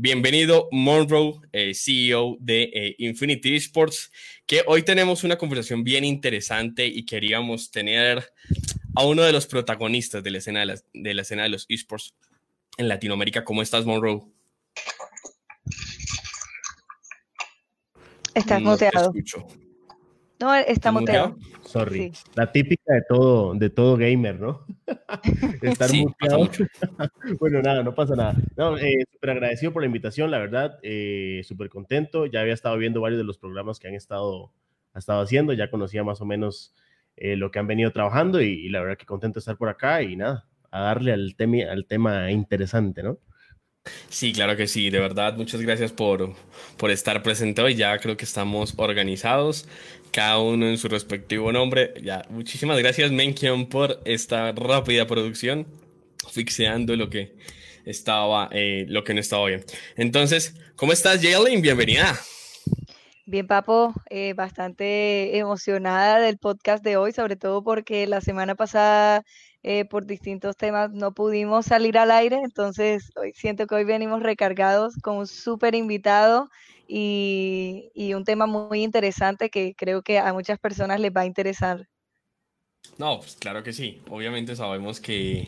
Bienvenido Monroe, eh, CEO de eh, Infinity Esports, que hoy tenemos una conversación bien interesante y queríamos tener a uno de los protagonistas de la escena de la, escena de los esports en Latinoamérica. ¿Cómo estás, Monroe? Estás no muteado. No, está muteado. Sorry. La típica de todo, de todo gamer, ¿no? Estar muteado. bueno, nada, no pasa nada. No, eh, súper agradecido por la invitación, la verdad. Eh, súper contento. Ya había estado viendo varios de los programas que han estado, ha estado haciendo. Ya conocía más o menos eh, lo que han venido trabajando y, la verdad que contento de estar por acá y nada, a darle al, tema al tema interesante, ¿no? Sí, claro que sí, de verdad, muchas gracias por, por estar presente hoy. Ya creo que estamos organizados, cada uno en su respectivo nombre. Ya, muchísimas gracias, Menkion, por esta rápida producción, fixeando lo que estaba, eh, lo que no estaba bien. Entonces, ¿cómo estás, Jalen? Bienvenida. Bien, Papo, eh, bastante emocionada del podcast de hoy, sobre todo porque la semana pasada eh, por distintos temas no pudimos salir al aire, entonces hoy siento que hoy venimos recargados con un súper invitado y, un tema muy interesante que creo que a muchas personas les va a interesar. No, pues claro que sí, obviamente sabemos que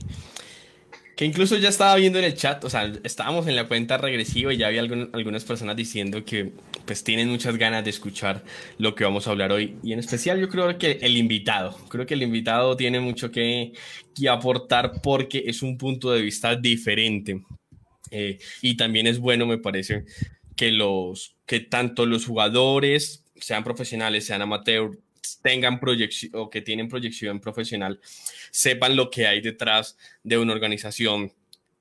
que incluso ya estaba viendo en el chat, o sea, estábamos en la cuenta regresiva y ya había algunas personas diciendo que pues tienen muchas ganas de escuchar lo que vamos a hablar hoy. Y en especial yo creo que el invitado, creo que el invitado tiene mucho que, aportar porque es un punto de vista diferente. Eh, y también es bueno, me parece, que, los, que tanto los jugadores, sean profesionales, sean amateurs, tengan proyección o que tienen proyección profesional, sepan lo que hay detrás de una organización,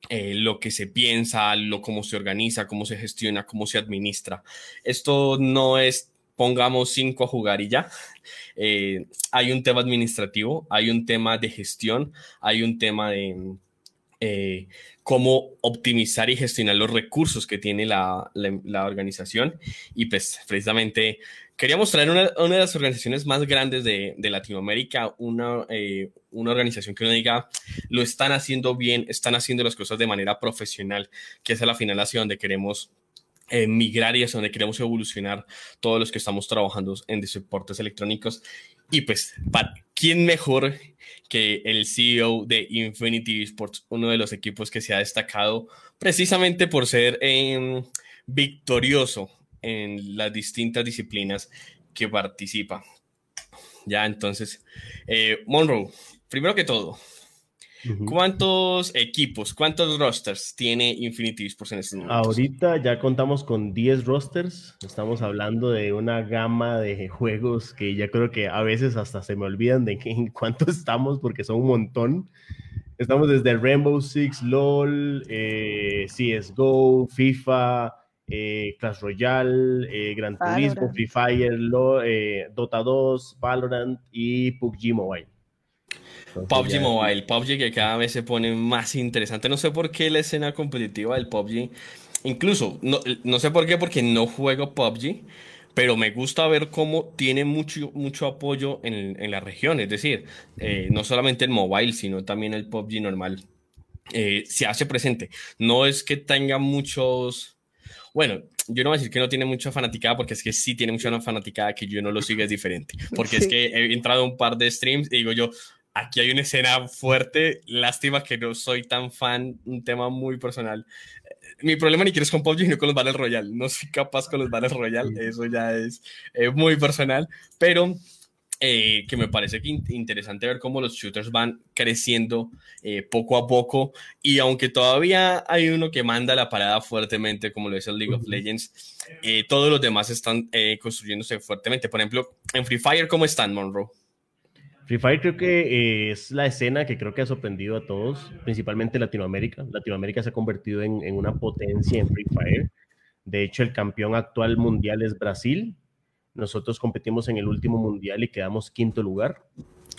eh, lo que se piensa, lo cómo se organiza, cómo se gestiona, cómo se administra. Esto no es pongamos cinco a jugar y ya. Eh, hay un tema administrativo, hay un tema de gestión, hay un tema de eh, cómo optimizar y gestionar los recursos que tiene la, la organización. Y pues precisamente queríamos traer una, una, de las organizaciones más grandes de, de Latinoamérica, una, eh, una organización que uno diga, lo están haciendo bien, están haciendo las cosas de manera profesional, que es a la final hacia donde queremos eh, migrar y hacia donde queremos evolucionar todos los que estamos trabajando en deportes electrónicos. Y pues, ¿quién mejor que el CEO de Infinity Sports, uno de los equipos que se ha destacado precisamente por ser eh, victorioso en las distintas disciplinas que participa. Ya, entonces, eh, Monroe, primero que todo, ¿cuántos equipos, cuántos rosters tiene Infinity Sports en este momento? Ahorita ya contamos con 10 rosters, estamos hablando de una gama de juegos que ya creo que a veces hasta se me olvidan de en cuánto estamos porque son un montón. Estamos desde Rainbow Six, LOL, eh, CSGO, FIFA, eh, Clash Royale, eh, Gran Turismo, Free Fire, eh, Dota 2, Valorant y PUBG Mobile. PUBG Mobile, PUBG que cada vez se pone más interesante. No sé por qué la escena competitiva del PUBG, incluso, no, no sé por qué, porque no juego PUBG, pero me gusta ver cómo tiene mucho, mucho apoyo en, en la región. Es decir, no solamente el mobile, sino también el PUBG normal. se hace presente. No es que tenga muchos bueno, yo no voy a decir que no tiene mucha fanaticada porque es que sí tiene mucha fanaticada que yo no lo siga es diferente. Porque es que he entrado a un par de streams y digo yo, aquí hay una escena fuerte, lástima que no soy tan fan, un tema muy personal. Mi problema ni quiero es con PUBG, sino con los Battle Royale. No soy capaz con los Battle Royale, eso ya es eh, muy personal, pero eh, que me parece que interesante ver cómo los shooters van creciendo eh, poco a poco y aunque todavía hay uno que manda la parada fuertemente como lo es el League of Legends, eh, todos los demás están construyéndose fuertemente. Por ejemplo, en Free Fire, ¿cómo están, Monroe? Free Fire creo que es la escena que creo que ha sorprendido a todos, principalmente Latinoamérica. Latinoamérica se ha convertido en, en una potencia en Free Fire. De hecho, el campeón actual mundial es Brasil, nosotros competimos en el último mundial y quedamos quinto lugar.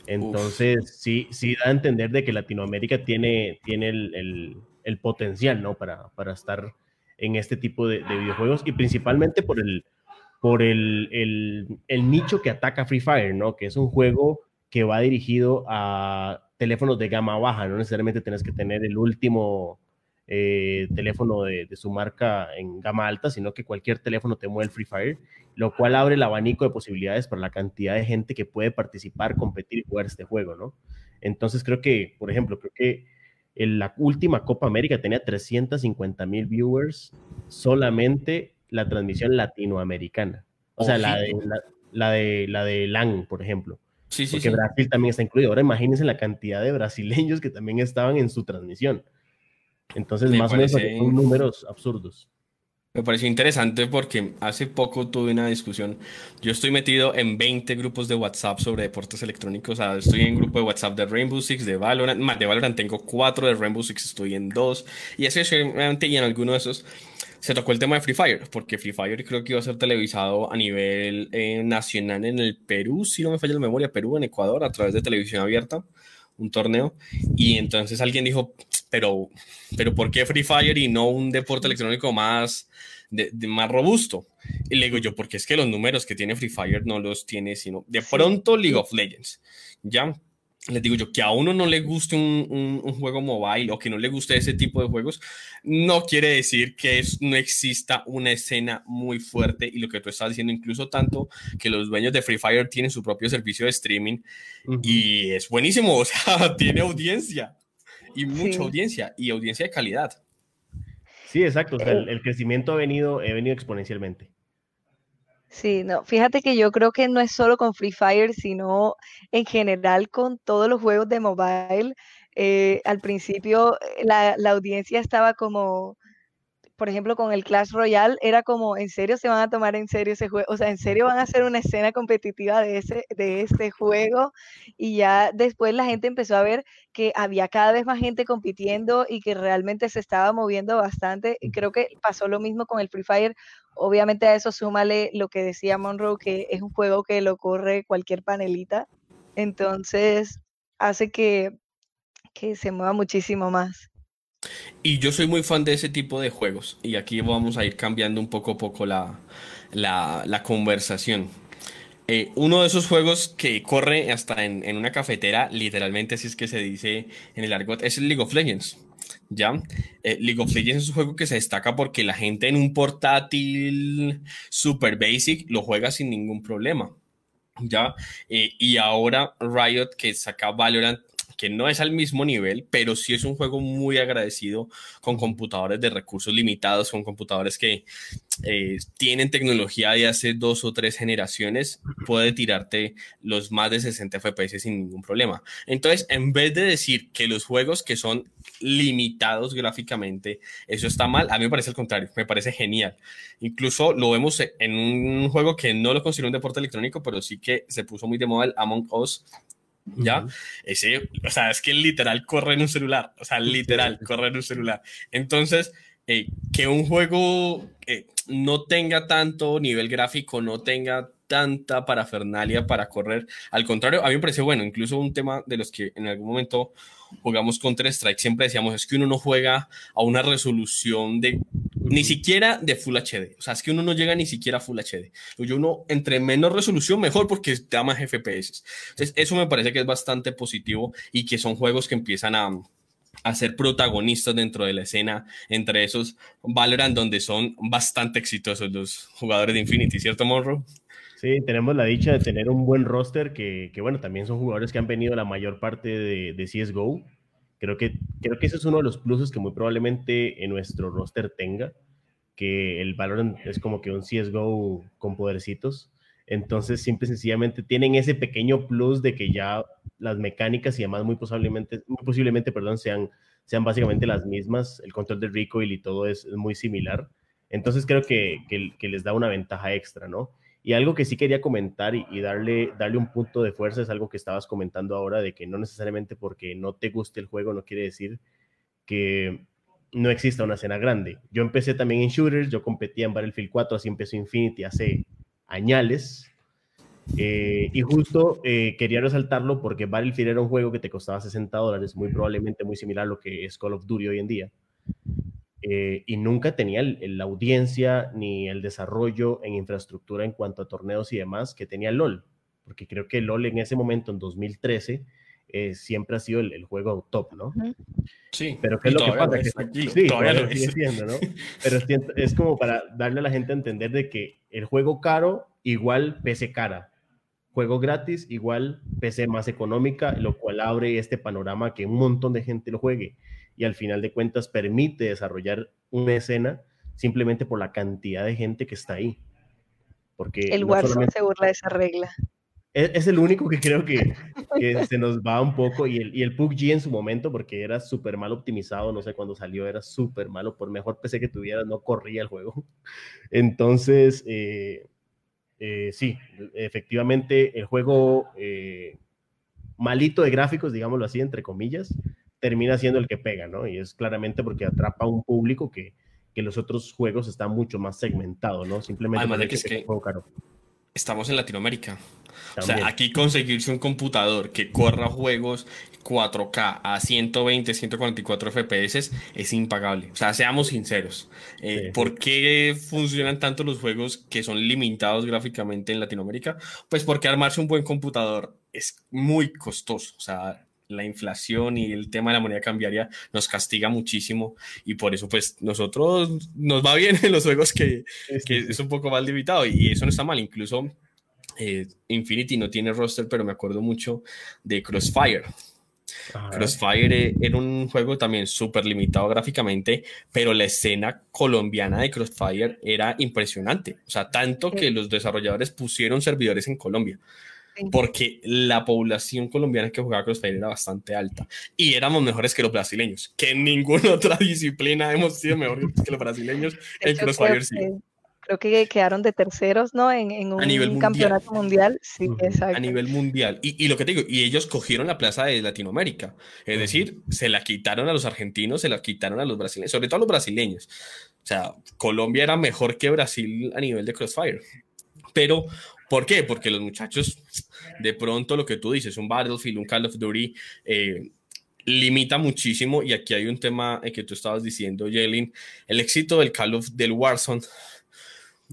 Entonces, sí, sí da a entender de que Latinoamérica tiene, tiene el, el, potencial, ¿no? Para, para, estar en este tipo de, videojuegos y principalmente por el, por el, el, nicho que ataca Free Fire, ¿no? Que es un juego que va dirigido a teléfonos de gama baja, no necesariamente tienes que tener el último eh, teléfono de, su marca en gama alta, sino que cualquier teléfono te mueve el Free Fire, lo cual abre el abanico de posibilidades para la cantidad de gente que puede participar, competir y jugar este juego, ¿no? Entonces creo que, por ejemplo, creo que en la última Copa América tenía 350 mil viewers solamente la transmisión latinoamericana. O sea, la de, la, de, la de LAN, por ejemplo. Sí, sí, Porque Brasil también está incluido. Ahora imagínense la cantidad de brasileños que también estaban en su transmisión. Entonces, más o menos son números absurdos. Me pareció interesante porque hace poco tuve una discusión. Yo estoy metido en 20 grupos de WhatsApp sobre deportes electrónicos. O sea, estoy en grupo de WhatsApp de Rainbow Six, de Valorant. Más de Valorant tengo cuatro, de Rainbow Six estoy en dos. Y así, y en alguno de esos se tocó el tema de Free Fire, porque Free Fire creo que iba a ser televisado a nivel eh, nacional en el Perú, si no me falla la memoria, Perú, en Ecuador, a través de televisión abierta, un torneo. Y entonces alguien dijo, pero, pero ¿por qué Free Fire y no un deporte electrónico más, de, más robusto? Y le digo yo, porque es que los números que tiene Free Fire no los tiene, sino de pronto League of Legends. ¿Ya? Les digo yo, que a uno no le guste un, juego mobile o que no le guste ese tipo de juegos, no quiere decir que no exista una escena muy fuerte y lo que tú estás diciendo, incluso tanto que los dueños de Free Fire tienen su propio servicio de streaming y es buenísimo, o sea, tiene audiencia y mucha audiencia y audiencia de calidad. Sí, exacto, el, el, crecimiento ha venido, ha venido exponencialmente. Sí, no, fíjate que yo creo que no es solo con Free Fire, sino en general con todos los juegos de mobile. Eh, al principio eh, la, la, audiencia estaba como por ejemplo, con el Clash Royale, era como, ¿en serio se van a tomar en serio ese juego? O sea, ¿en serio van a hacer una escena competitiva de ese, de ese juego? Y ya después la gente empezó a ver que había cada vez más gente compitiendo y que realmente se estaba moviendo bastante. Y creo que pasó lo mismo con el Free Fire. Obviamente a eso súmale lo que decía Monroe, que es un juego que lo corre cualquier panelita. Entonces, hace que, que se mueva muchísimo más. Y yo soy muy fan de ese tipo de juegos. Y aquí vamos a ir cambiando un poco a poco la, la, conversación. Eh, uno de esos juegos que corre hasta en, una cafetera, literalmente así es que se dice en el argot, es el League of Legends. ¿Ya? Eh, League of Legends es un juego que se destaca porque la gente en un portátil super basic lo juega sin ningún problema. ¿Ya? Eh, y ahora Riot, que saca Valorant, que no es al mismo nivel, pero sí es un juego muy agradecido con computadores de recursos limitados, con computadores que eh, tienen tecnología de hace dos o tres generaciones, puede tirarte los más de 60 FPS sin ningún problema. Entonces, en vez de decir que los juegos que son limitados gráficamente, eso está mal, a mí me parece el contrario, me parece genial. Incluso lo vemos en un juego que no lo considero un deporte electrónico, pero sí que se puso muy de moda el Among Us, ¿Ya? Ese, o sea, es que literal corre en un celular, o sea, literal corre en un celular. Entonces, eh, que un juego eh, no tenga tanto nivel gráfico, no tenga tanta parafernalia para correr. Al contrario, a mí me parece bueno, incluso un tema de los que en algún momento jugamos Counter Strike, siempre decíamos, es que uno no juega a una resolución de ni siquiera de Full HD. O sea, es que uno no llega ni siquiera a Full HD. Yo uno, entre menos resolución, mejor porque te da más FPS. Entonces, eso me parece que es bastante positivo y que son juegos que empiezan a, a ser protagonistas dentro de la escena, entre esos Valorant, donde son bastante exitosos los jugadores de Infinity, ¿cierto, Monroe? Sí, tenemos la dicha de tener un buen roster que, que bueno, también son jugadores que han venido la mayor parte de, de CSGO Creo que, creo que ese es uno de los pluses que muy probablemente en nuestro roster tenga, que el Valorant es como que un CSGO con podercitos. Entonces, simple y sencillamente tienen ese pequeño plus de que ya las mecánicas y demás muy posiblemente, muy posiblemente perdón, sean, sean básicamente las mismas. El control de recoil y todo es, muy similar. Entonces, creo que, que les da una ventaja extra, ¿no? Y algo que sí quería comentar y, darle, darle un punto de fuerza es algo que estabas comentando ahora, de que no necesariamente porque no te guste el juego no quiere decir que no exista una escena grande. Yo empecé también en shooters, yo competía en Battlefield 4, así empezó Infinity hace añales. Eh, y justo eh, quería resaltarlo porque Battlefield era un juego que te costaba 60 dólares, muy probablemente muy similar a lo que es Call of Duty hoy en día. Eh, y nunca tenía la audiencia ni el desarrollo en infraestructura en cuanto a torneos y demás que tenía LOL, porque creo que LOL en ese momento, en 2013, eh, siempre ha sido el, juego top, ¿no? Sí. Pero ¿qué es lo que pasa? sí, todavía, lo sigue siendo, ¿no? Pero es como para darle a la gente a entender de que el juego caro igual PC cara. Juego gratis igual PC más económica, lo cual abre este panorama que un montón de gente lo juegue y al final de cuentas permite desarrollar una escena simplemente por la cantidad de gente que está ahí. Porque el Warzone se burla de esa regla. Es, el único que creo que, se nos va un poco y el, y el PUBG en su momento, porque era súper mal optimizado, no sé cuándo salió, era súper malo, por mejor PC que tuviera, no corría el juego. Entonces, eh, eh, sí, efectivamente, el juego eh, malito de gráficos, digámoslo así, entre comillas, termina siendo el que pega, ¿no? Y es claramente porque atrapa a un público que, que los otros juegos están mucho más segmentados, ¿no? Simplemente Además de que, es que estamos en Latinoamérica. O sea, aquí conseguirse un computador que corra juegos 4K a 120, 144 FPS es impagable. O sea, seamos sinceros. Eh, ¿Por qué funcionan tanto los juegos que son limitados gráficamente en Latinoamérica? Pues porque armarse un buen computador es muy costoso. O sea, la inflación y el tema de la moneda cambiaria nos castiga muchísimo y por eso pues nosotros nos va bien en los juegos que, que es un poco más limitado y eso no está mal, incluso eh, Infinity no tiene roster, pero me acuerdo mucho de Crossfire. Crossfire era un juego también súper limitado gráficamente, pero la escena colombiana de Crossfire era impresionante. O sea, tanto que los desarrolladores pusieron servidores en Colombia porque la población colombiana que jugaba Crossfire era bastante alta y éramos mejores que los brasileños, que en ninguna otra disciplina hemos sido mejores que los brasileños en Crossfire sí. Creo que quedaron de terceros, ¿no? En, un campeonato mundial. Sí, exacto. A nivel mundial. Y, y, lo que te digo, y ellos cogieron la plaza de Latinoamérica. Es decir, se la quitaron a los argentinos, se la quitaron a los brasileños, sobre todo a los brasileños. O sea, Colombia era mejor que Brasil a nivel de Crossfire. Pero ¿Por qué? Porque los muchachos, de pronto lo que tú dices, un Battlefield, un Call of Duty, eh, limita muchísimo. Y aquí hay un tema que tú estabas diciendo, Jalen. El éxito del Call of del Warzone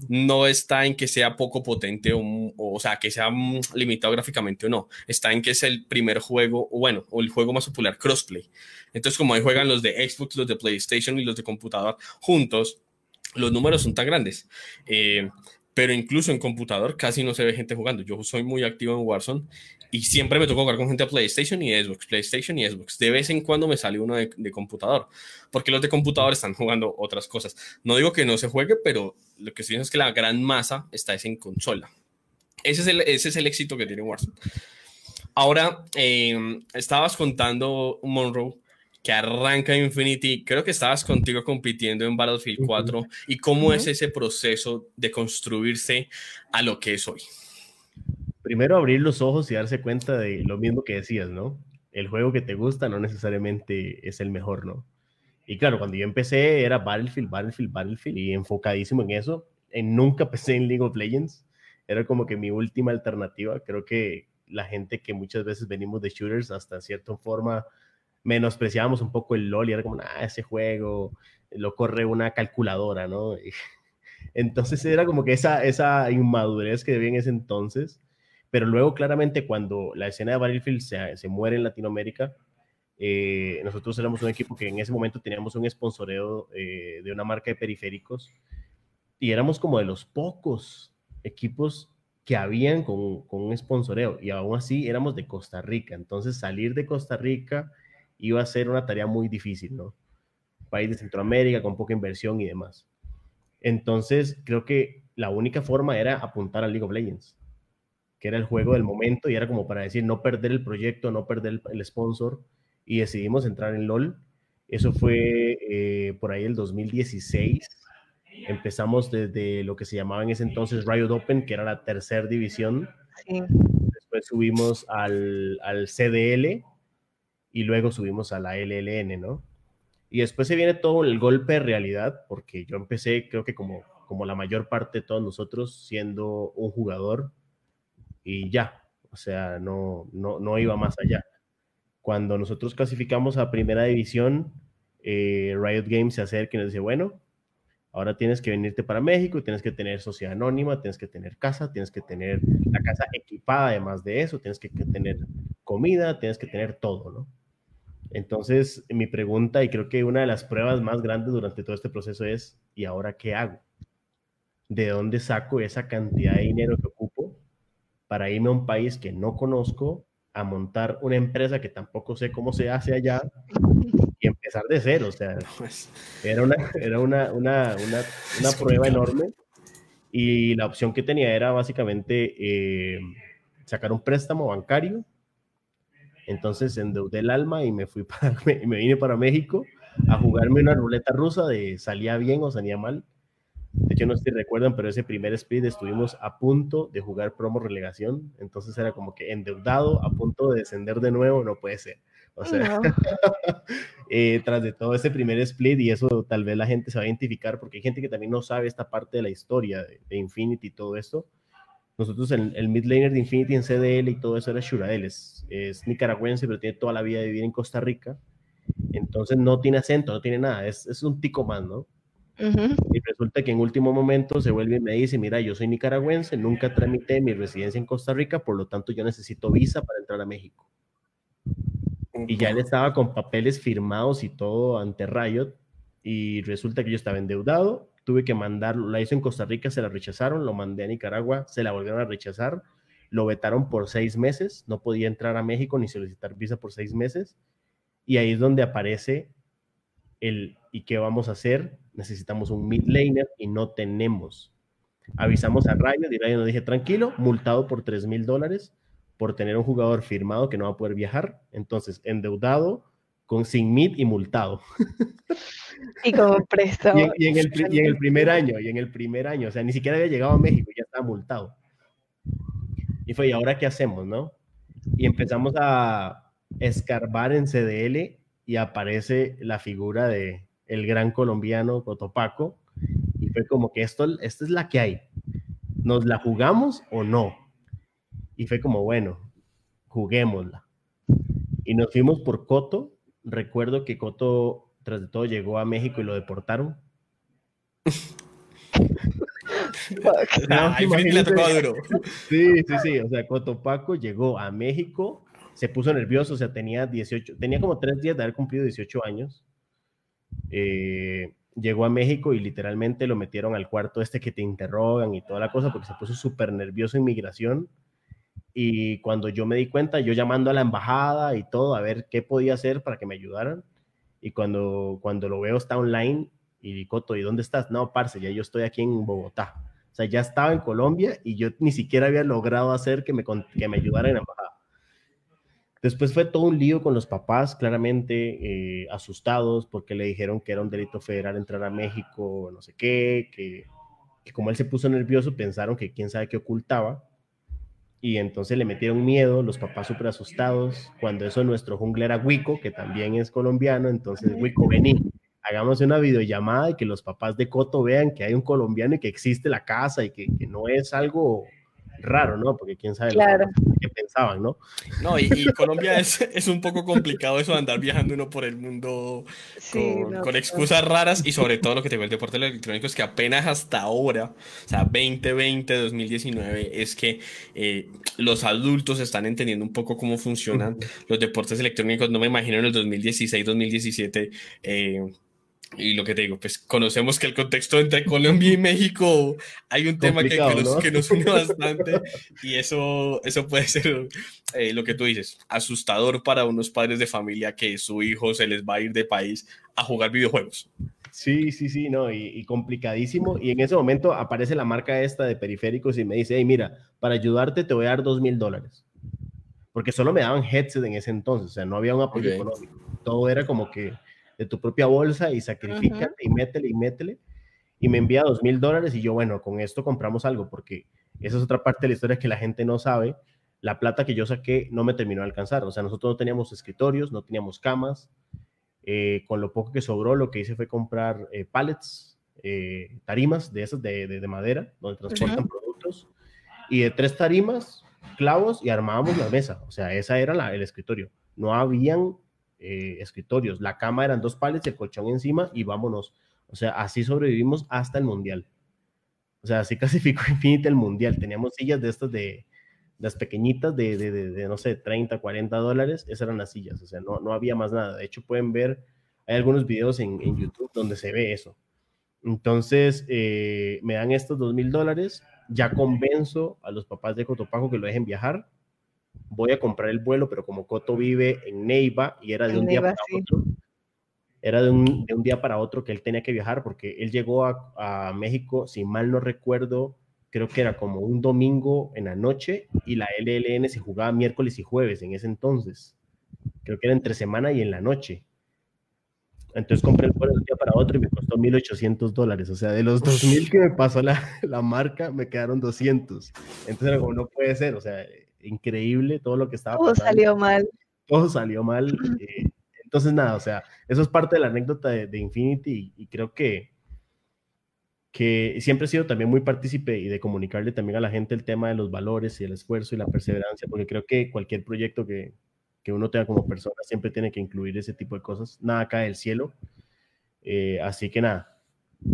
no está en que sea poco potente o, o, sea, que sea limitado gráficamente o no. Está en que es el primer juego, o bueno, o el juego más popular, crossplay. Entonces, como ahí juegan los de Xbox, los de PlayStation y los de computador juntos, los números son tan grandes. Eh, pero incluso en computador casi no se ve gente jugando. Yo soy muy activo en Warzone y siempre me toca jugar con gente de PlayStation y Xbox, PlayStation y Xbox. De vez en cuando me sale uno de, computador, porque los de computador están jugando otras cosas. No digo que no se juegue, pero lo que estoy diciendo es que la gran masa está en consola. Ese es el, ese es el éxito que tiene Warzone. Ahora, eh, estabas contando, Monroe, que arranca Infinity, creo que estabas contigo compitiendo en Battlefield 4 y cómo es ese proceso de construirse a lo que es hoy. Primero abrir los ojos y darse cuenta de lo mismo que decías, ¿no? El juego que te gusta no necesariamente es el mejor, ¿no? Y claro, cuando yo empecé era Battlefield, Battlefield, Battlefield y enfocadísimo en eso. En nunca pensé en League of Legends. Era como que mi última alternativa. Creo que la gente que muchas veces venimos de shooters hasta cierta forma menospreciábamos un poco el LOL y era como, ah, ese juego lo corre una calculadora, ¿no? entonces era como que esa, esa inmadurez que había en ese entonces, pero luego claramente cuando la escena de Battlefield se, se muere en Latinoamérica, eh, nosotros éramos un equipo que en ese momento teníamos un sponsoreo eh, de una marca de periféricos y éramos como de los pocos equipos que habían con, con un sponsoreo y aún así éramos de Costa Rica. Entonces salir de Costa Rica iba a ser una tarea muy difícil, ¿no? País de Centroamérica con poca inversión y demás. Entonces, creo que la única forma era apuntar a League of Legends, que era el juego del momento y era como para decir no perder el proyecto, no perder el, sponsor y decidimos entrar en LOL. Eso fue eh, por ahí el 2016. Empezamos desde lo que se llamaba en ese entonces Riot Open, que era la tercera división. Después subimos al, al CDL, y luego subimos a la LLN, ¿no? Y después se viene todo el golpe de realidad, porque yo empecé, creo que como, como la mayor parte de todos nosotros, siendo un jugador y ya, o sea, no, no, no iba más allá. Cuando nosotros clasificamos a primera división, eh, Riot Games se acerca y nos dice, bueno, ahora tienes que venirte para México, tienes que tener sociedad anónima, tienes que tener casa, tienes que tener la casa equipada además de eso, tienes que tener comida, tienes que tener todo, ¿no? Entonces, mi pregunta, y creo que una de las pruebas más grandes durante todo este proceso es, ¿y ahora qué hago? ¿De dónde saco esa cantidad de dinero que ocupo para irme a un país que no conozco, a montar una empresa que tampoco sé cómo se hace allá y empezar de cero? O sea, pues. era una, era una, una, una, una prueba enorme y la opción que tenía era básicamente eh, sacar un préstamo bancario entonces endeudé el alma y me fui para, me, me vine para México a jugarme una ruleta rusa de salía bien o salía mal. De hecho, no sé si recuerdan, pero ese primer split estuvimos a punto de jugar promo relegación. Entonces era como que endeudado, a punto de descender de nuevo, no puede ser. O sea, eh, tras de todo ese primer split, y eso tal vez la gente se va a identificar, porque hay gente que también no sabe esta parte de la historia de, de Infinity y todo esto. Nosotros, el, el mid laner de Infinity en CDL y todo eso era Shuradel, es, nicaragüense, pero tiene toda la vida de vivir en Costa Rica. Entonces no tiene acento, no tiene nada, es, es un tico más, ¿no? Y resulta que en último momento se vuelve y me dice, mira, yo soy nicaragüense, nunca tramité mi residencia en Costa Rica, por lo tanto yo necesito visa para entrar a México. Y ya él estaba con papeles firmados y todo ante Riot, y resulta que yo estaba endeudado, tuve que mandarlo, la hizo en Costa Rica, se la rechazaron, lo mandé a Nicaragua, se la volvieron a rechazar, lo vetaron por seis meses, no podía entrar a México ni solicitar visa por seis meses, y ahí es donde aparece el ¿y qué vamos a hacer? Necesitamos un mid laner y no tenemos. Avisamos a Rayo y Rayo nos dije, tranquilo, multado por tres mil dólares por tener un jugador firmado que no va a poder viajar, entonces endeudado, con sin mid y multado. Y como préstamo. Y, en el, y en el primer año, y en el primer año, o sea, ni siquiera había llegado a México, ya estaba multado. Y fue, ¿y ahora qué hacemos, no? Y empezamos a escarbar en CDL y aparece la figura de el gran colombiano Cotopaco y fue como que esto, esta es la que hay. ¿Nos la jugamos o no? Y fue como, bueno, juguémosla. Y nos fuimos por Coto. Recuerdo que Coto tras de todo llegó a México y lo deportaron. Sí, sí, sí. O sea, Cotopaco llegó a México, se puso nervioso, o sea, tenía 18, tenía como tres días de haber cumplido 18 años. Eh, llegó a México y literalmente lo metieron al cuarto este que te interrogan y toda la cosa porque se puso súper nervioso en migración. Y cuando yo me di cuenta, yo llamando a la embajada y todo, a ver qué podía hacer para que me ayudaran y cuando, cuando lo veo está online y Coto, ¿y dónde estás? No, parce, ya yo estoy aquí en Bogotá. O sea, ya estaba en Colombia y yo ni siquiera había logrado hacer que me, que me ayudara en la embajada. Después fue todo un lío con los papás, claramente eh, asustados porque le dijeron que era un delito federal entrar a México, no sé qué, que, que como él se puso nervioso pensaron que quién sabe qué ocultaba y entonces le metieron miedo, los papás súper asustados, cuando eso nuestro jungla era Wico, que también es colombiano, entonces Wico, vení, hagamos una videollamada y que los papás de Coto vean que hay un colombiano y que existe la casa y que, que no es algo raro, ¿no? Porque quién sabe qué pensaban, ¿no? No, y, Colombia es, es, un poco complicado eso de andar viajando uno por el mundo con, con, excusas raras y sobre todo lo que tengo el deporte electrónico es que apenas hasta ahora, o sea, 2020, 2019, es que eh, los adultos están entendiendo un poco cómo funcionan los deportes electrónicos. No me imagino en el 2016, 2017. Eh, y lo que te digo, pues conocemos que el contexto entre Colombia y México hay un tema que, nos, une bastante y eso, eso puede ser eh, lo que tú dices, asustador para unos padres de familia que su hijo se les va a ir de país a jugar videojuegos. Sí, sí, sí, no, y, complicadísimo. Y en ese momento aparece la marca esta de periféricos y me dice, hey, mira, para ayudarte te voy a dar dos mil dólares. Porque solo me daban headset en ese entonces, o sea, no había un apoyo económico. Todo era como que de tu propia bolsa y sacrifícate y métele y métele. Y me envía dos mil dólares y yo, bueno, con esto compramos algo, porque esa es otra parte de la historia que la gente no sabe. La plata que yo saqué no me terminó de alcanzar. O sea, nosotros no teníamos escritorios, no teníamos camas. Eh, con lo poco que sobró, lo que hice fue comprar eh, pallets, eh, tarimas de esas de, de, madera, donde transportan productos. Y de tres tarimas, clavos y armábamos la mesa. O sea, esa era la, el escritorio. No habían eh, escritorios. La cama eran dos palets, el colchón encima y vámonos. O sea, así sobrevivimos hasta el mundial. O sea, así clasificó Infinity el mundial. Teníamos sillas de estas de las pequeñitas de, de, de, no sé, 30, 40 dólares, esas eran las sillas, o sea, no, no había más nada. De hecho, pueden ver, hay algunos videos en, en YouTube donde se ve eso. Entonces, eh, me dan estos dos mil dólares, ya convenzo a los papás de Cotopaco que lo dejen viajar, voy a comprar el vuelo, pero como Coto vive en Neiva y era de un día para otro, era de un, de un, día para otro que él tenía que viajar porque él llegó a, a México, si mal no recuerdo, creo que era como un domingo en la noche y la LLN se jugaba miércoles y jueves en ese entonces. Creo que era entre semana y en la noche. Entonces compré el vuelo de un día para otro y me costó 1.800 dólares. O sea, de los 2.000 que me pasó la, la, marca, me quedaron 200. Entonces era como, no puede ser. O sea, increíble todo lo que estaba Todo salió mal. Todo salió mal. Eh, entonces, nada, o sea, eso es parte de la anécdota de, de Infinity y, y creo que que siempre he sido también muy partícipe y de comunicarle también a la gente el tema de los valores y el esfuerzo y la perseverancia, porque creo que cualquier proyecto que, que uno tenga como persona siempre tiene que incluir ese tipo de cosas. Nada cae del cielo. Eh, así que nada,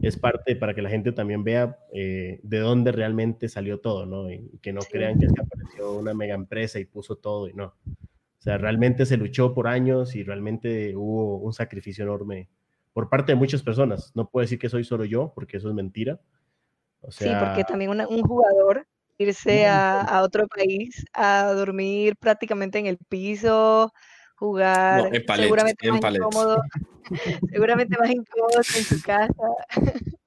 es parte para que la gente también vea eh, de dónde realmente salió todo, ¿no? Y que no crean que se apareció una mega empresa y puso todo y no. O sea, realmente se luchó por años y realmente hubo un sacrificio enorme por parte de muchas personas. No puedo decir que soy solo yo, porque eso es mentira. O sea, sí, porque también una, un jugador irse a, a, otro país a dormir prácticamente en el piso, jugar no, en palets, seguramente en más incómodo, seguramente más incómodo que en su casa.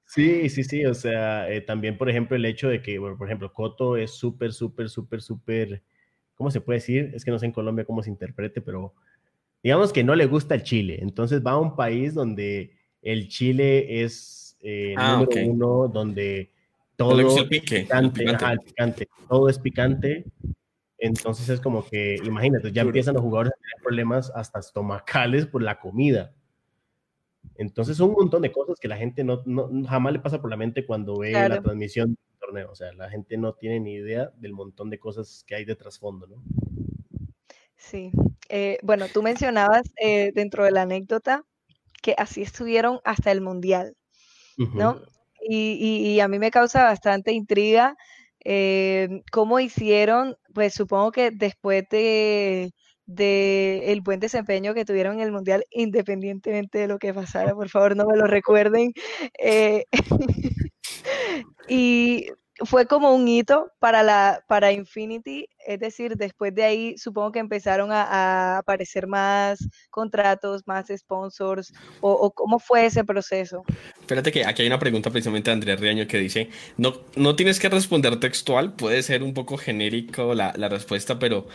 Sí, sí, sí, o sea, eh, también por ejemplo el hecho de que, bueno, por ejemplo, Coto es súper, súper, súper, súper, ¿cómo se puede decir? Es que no sé en Colombia cómo se interprete, pero digamos que no le gusta el chile, entonces va a un país donde el chile es eh, Ah, número ok. uno, donde No le todo gusta el es pique, el picante, picante. ajá, el picante, todo es picante, entonces es como que, imagínate, ya empiezan los jugadores a tener problemas hasta estomacales por la comida. Entonces son un montón de cosas que la gente no, no- jamás le pasa por la mente cuando ve Claro. la transmisión del torneo. O sea, la gente no tiene ni idea del montón de cosas que hay de trasfondo, ¿no? Sí. Eh, bueno, tú mencionabas eh, dentro de la anécdota que así estuvieron hasta el Mundial, ¿no? Ujú. Y, y- y a mí me causa bastante intriga eh, cómo hicieron, pues supongo que después de, de el buen desempeño que tuvieron en el Mundial, independientemente de lo que pasara, por favor no me lo recuerden, eh, y fue como un hito para la para Infinity, es decir, después de ahí supongo que empezaron a, aparecer más contratos, más sponsors, o, o cómo fue ese proceso. Espérate que aquí hay una pregunta precisamente de Andrés Riaño que dice, no, no tienes que responder textual, puede ser un poco genérico la, la respuesta, pero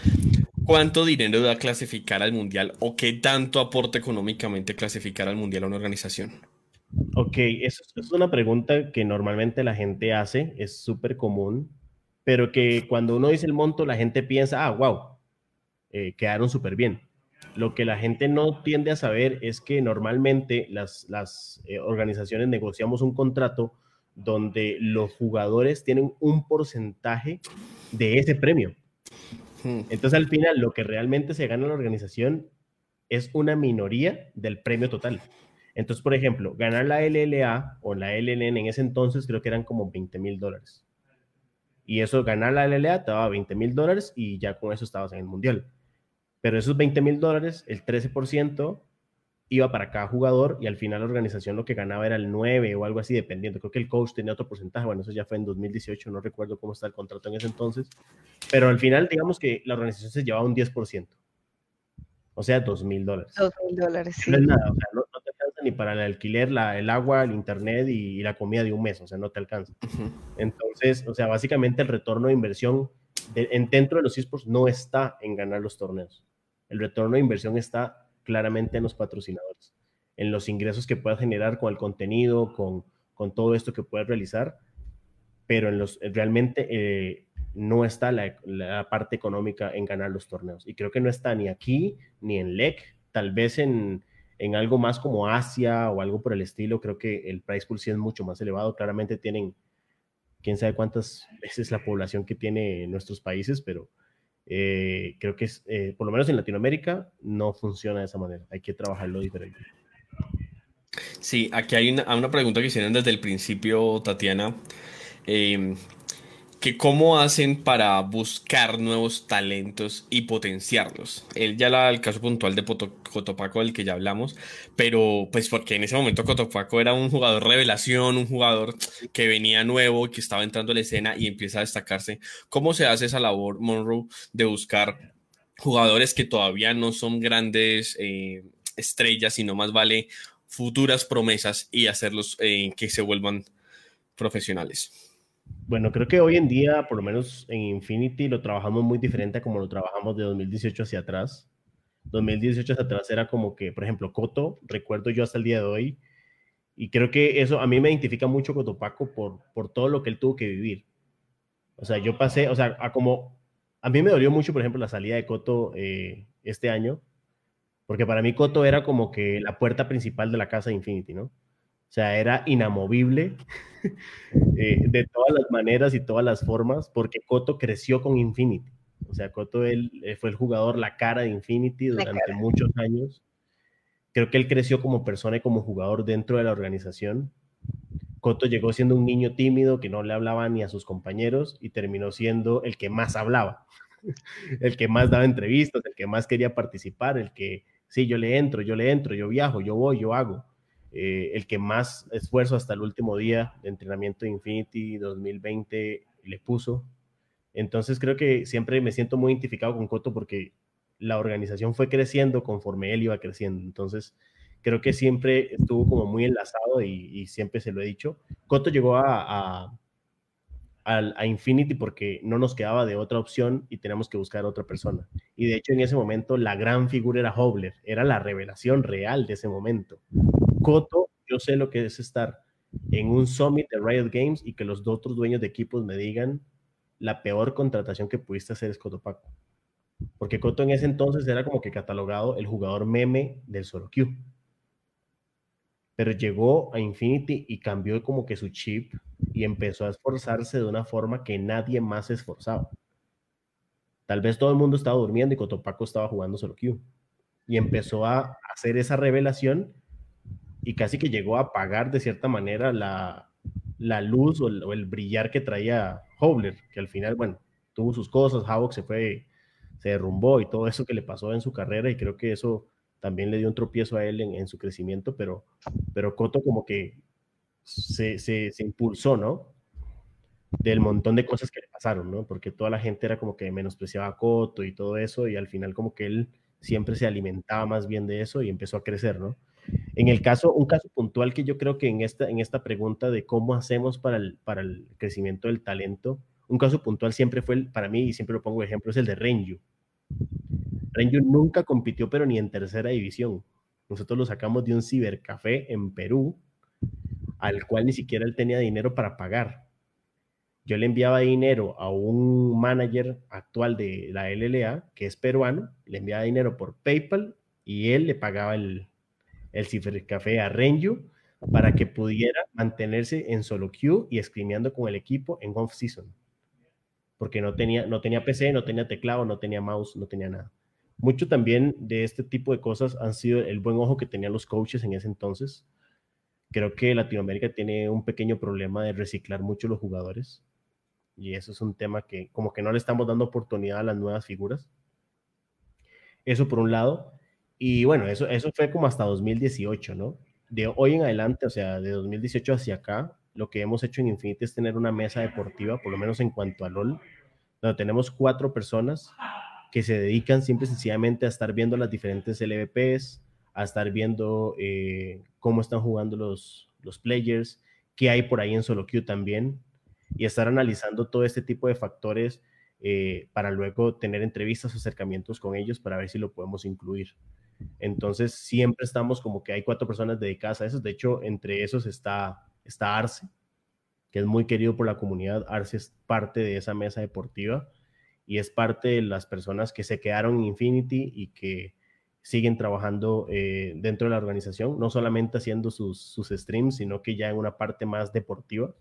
¿cuánto dinero da clasificar al mundial o qué tanto aporta económicamente clasificar al mundial a una organización? Ok, eso es una pregunta que normalmente la gente hace, es súper común, pero que cuando uno dice el monto, la gente piensa, ah, wow, eh, quedaron súper bien. Lo que la gente no tiende a saber es que normalmente las, las eh, organizaciones negociamos un contrato donde los jugadores tienen un porcentaje de ese premio. Hmm. Entonces al final lo que realmente se gana en la organización es una minoría del premio total. Entonces, por ejemplo, ganar la LLA o la LNN en ese entonces creo que eran como 20 mil dólares. Y eso, ganar la LLA te daba 20 mil dólares y ya con eso estabas en el mundial. Pero esos 20 mil dólares, el 13% iba para cada jugador y al final la organización lo que ganaba era el 9 o algo así, dependiendo. Creo que el coach tenía otro porcentaje. Bueno, eso ya fue en 2018, no recuerdo cómo está el contrato en ese entonces. Pero al final, digamos que la organización se llevaba un 10%. O sea, 2 mil dólares. Dos mil dólares, sí. No es nada, o sea, no, ni para el alquiler, la, el agua, el internet y, y la comida de un mes, o sea, no te alcanza. Entonces, o sea, básicamente el retorno de inversión de- en, dentro de los esports no está en ganar los torneos. El retorno de inversión está claramente en los patrocinadores, en los ingresos que puedas generar con el contenido, con, con todo esto que puedes realizar, pero en los, realmente eh, no está la, la parte económica en ganar los torneos. Y creo que no está ni aquí, ni en LEC, tal vez en, en algo más como Asia o algo por el estilo, creo que el price pool sí es mucho más elevado. Claramente tienen quién sabe cuántas veces la población que tiene nuestros países, pero eh, creo que es, eh, por lo menos en Latinoamérica no funciona de esa manera. Hay que trabajarlo diferente. Sí, aquí hay una, pregunta que hicieron desde el principio, Tatiana. Eh, que cómo hacen para buscar nuevos talentos y potenciarlos. Él ya la, el caso puntual de Cotopaco del que ya hablamos, pero pues porque en ese momento Cotopaco era un jugador revelación, un jugador que venía nuevo, que estaba entrando a la escena y empieza a destacarse. ¿Cómo se hace esa labor, Monroe, de buscar jugadores que todavía no son grandes eh, estrellas, sino más vale futuras promesas y hacerlos eh, que se vuelvan profesionales? Bueno, creo que hoy en día, por lo menos en Infinity, lo trabajamos muy diferente a como lo trabajamos de 2018 hacia atrás. 2018 hacia atrás era como que, por ejemplo, Coto, recuerdo yo hasta el día de hoy, y creo que eso a mí me identifica mucho Cotopaco por, por todo lo que él tuvo que vivir. O sea, yo pasé, o sea, a como, a mí me dolió mucho, por ejemplo, la salida de Coto eh, este año, porque para mí Coto era como que la puerta principal de la casa de Infinity, ¿no? O sea, era inamovible eh, de todas las maneras y todas las formas, porque Coto creció con Infinity. O sea, Coto él, eh, fue el jugador, la cara de Infinity durante muchos años. Creo que él creció como persona y como jugador dentro de la organización. Coto llegó siendo un niño tímido que no le hablaba ni a sus compañeros y terminó siendo el que más hablaba, el que más daba entrevistas, el que más quería participar, el que, sí, yo le entro, yo le entro, yo viajo, yo voy, yo hago. Eh, el que más esfuerzo hasta el último día de entrenamiento de Infinity 2020 le puso. Entonces creo que siempre me siento muy identificado con Coto porque la organización fue creciendo conforme él iba creciendo. Entonces creo que siempre estuvo como muy enlazado y, siempre se lo he dicho. Coto llegó a, a, a, Infinity porque no nos quedaba de otra opción y tenemos que buscar otra persona. Y de hecho en ese momento la gran figura era Hobler, era la revelación real de ese momento. Coto, yo sé lo que es estar en un summit de Riot Games y que los otros dueños de equipos me digan la peor contratación que pudiste hacer es Cotopaco. Porque Coto en ese entonces era como que catalogado el jugador meme del solo Q. Pero llegó a Infinity y cambió como que su chip y empezó a esforzarse de una forma que nadie más se esforzaba. Tal vez todo el mundo estaba durmiendo y Cotopaco estaba jugando solo Q. Y empezó a hacer esa revelación y casi que llegó a apagar de cierta manera la, la luz o el, brillar que traía Hobler, que al final, bueno, tuvo sus cosas, Havok se fue, se derrumbó y todo eso que le pasó en su carrera y creo que eso también le dio un tropiezo a él en, su crecimiento, pero, pero Coto como que se, se, se, impulsó, ¿no? Del montón de cosas que le pasaron, ¿no? Porque toda la gente era como que menospreciaba a Coto y todo eso y al final como que él siempre se alimentaba más bien de eso y empezó a crecer, ¿no? En el caso, un caso puntual que yo creo que en esta, en esta pregunta de cómo hacemos para el, para el crecimiento del talento, un caso puntual siempre fue, el, para mí, y siempre lo pongo de ejemplo, es el de Renju. Renju nunca compitió, pero ni en tercera división. Nosotros lo sacamos de un cibercafé en Perú, al cual ni siquiera él tenía dinero para pagar. Yo le enviaba dinero a un manager actual de la LLA, que es peruano, le enviaba dinero por PayPal y él le pagaba el, el cibercafé a Renju para que pudiera mantenerse en solo queue y escribiendo con el equipo en off-season. Porque no tenía, no tenía PC, no tenía teclado, no tenía mouse, no tenía nada. Mucho también de este tipo de cosas han sido el buen ojo que tenían los coaches en ese entonces. Creo que Latinoamérica tiene un pequeño problema de reciclar mucho los jugadores. Y eso es un tema que como que no le estamos dando oportunidad a las nuevas figuras. Eso por un lado. Y bueno, eso, eso fue como hasta 2018, ¿no? De hoy en adelante, o sea, de 2018 hacia acá, lo que hemos hecho en Infinity es tener una mesa deportiva, por lo menos en cuanto a LOL, donde tenemos cuatro personas que se dedican siempre sencillamente a estar viendo las diferentes LVPs, a estar viendo eh, cómo están jugando los, los players, qué hay por ahí en solo queue también, y estar analizando todo este tipo de factores eh, para luego tener entrevistas acercamientos con ellos para ver si lo podemos incluir. Entonces, siempre estamos como que hay cuatro personas dedicadas a eso. De hecho, entre esos está, está Arce, que es muy querido por la comunidad. Arce es parte de esa mesa deportiva y es parte de las personas que se quedaron en Infinity y que siguen trabajando eh, dentro de la organización, no solamente haciendo sus, sus streams, sino que ya en una parte más deportiva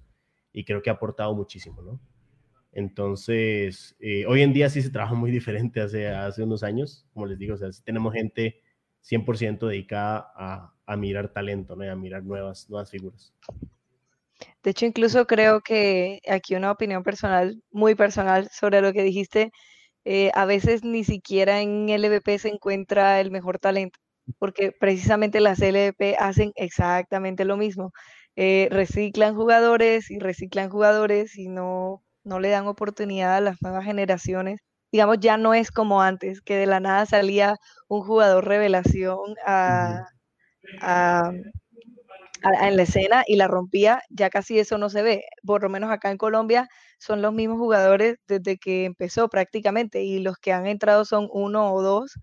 y creo que ha aportado muchísimo, ¿no? Entonces, eh, hoy en día sí se trabaja muy diferente hace, hace unos años, como les digo, o sea, sí tenemos gente 100% dedicada a, mirar talento, ¿no? a mirar nuevas, nuevas figuras. De hecho, incluso creo que aquí una opinión personal, muy personal, sobre lo que dijiste, eh, a veces ni siquiera en LVP se encuentra el mejor talento, porque precisamente las LVP hacen exactamente lo mismo. Eh, reciclan jugadores y reciclan jugadores y no, no le dan oportunidad a las nuevas generaciones. Digamos, ya no es como antes, que de la nada salía un jugador revelación a, en la escena y la rompía, ya casi eso no se ve. Por lo menos acá en Colombia son los mismos jugadores desde que empezó prácticamente y los que han entrado son uno o dos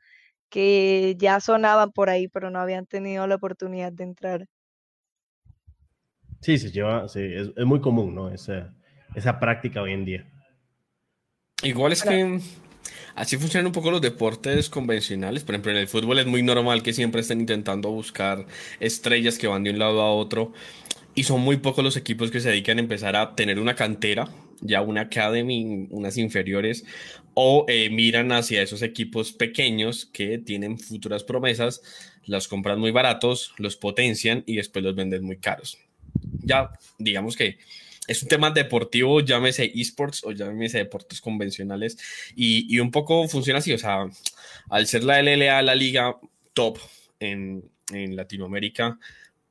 que ya sonaban por ahí, pero no habían tenido la oportunidad de entrar. Sí, se lleva, sí, es, muy común, ¿no? Esa, esa práctica hoy en día. Igual es que Así funcionan un poco los deportes convencionales. Por ejemplo, en el fútbol es muy normal que siempre estén intentando buscar estrellas que van de un lado a otro. Y son muy pocos los equipos que se dedican a empezar a tener una cantera, ya una academy, unas inferiores, o eh, miran hacia esos equipos pequeños que tienen futuras promesas, las compran muy baratos, los potencian y después los venden muy caros. Ya, digamos que es un tema deportivo, llámese esports o llámese deportes convencionales, y, y, un poco funciona así, o sea, al ser la LLA la liga top en, en Latinoamérica,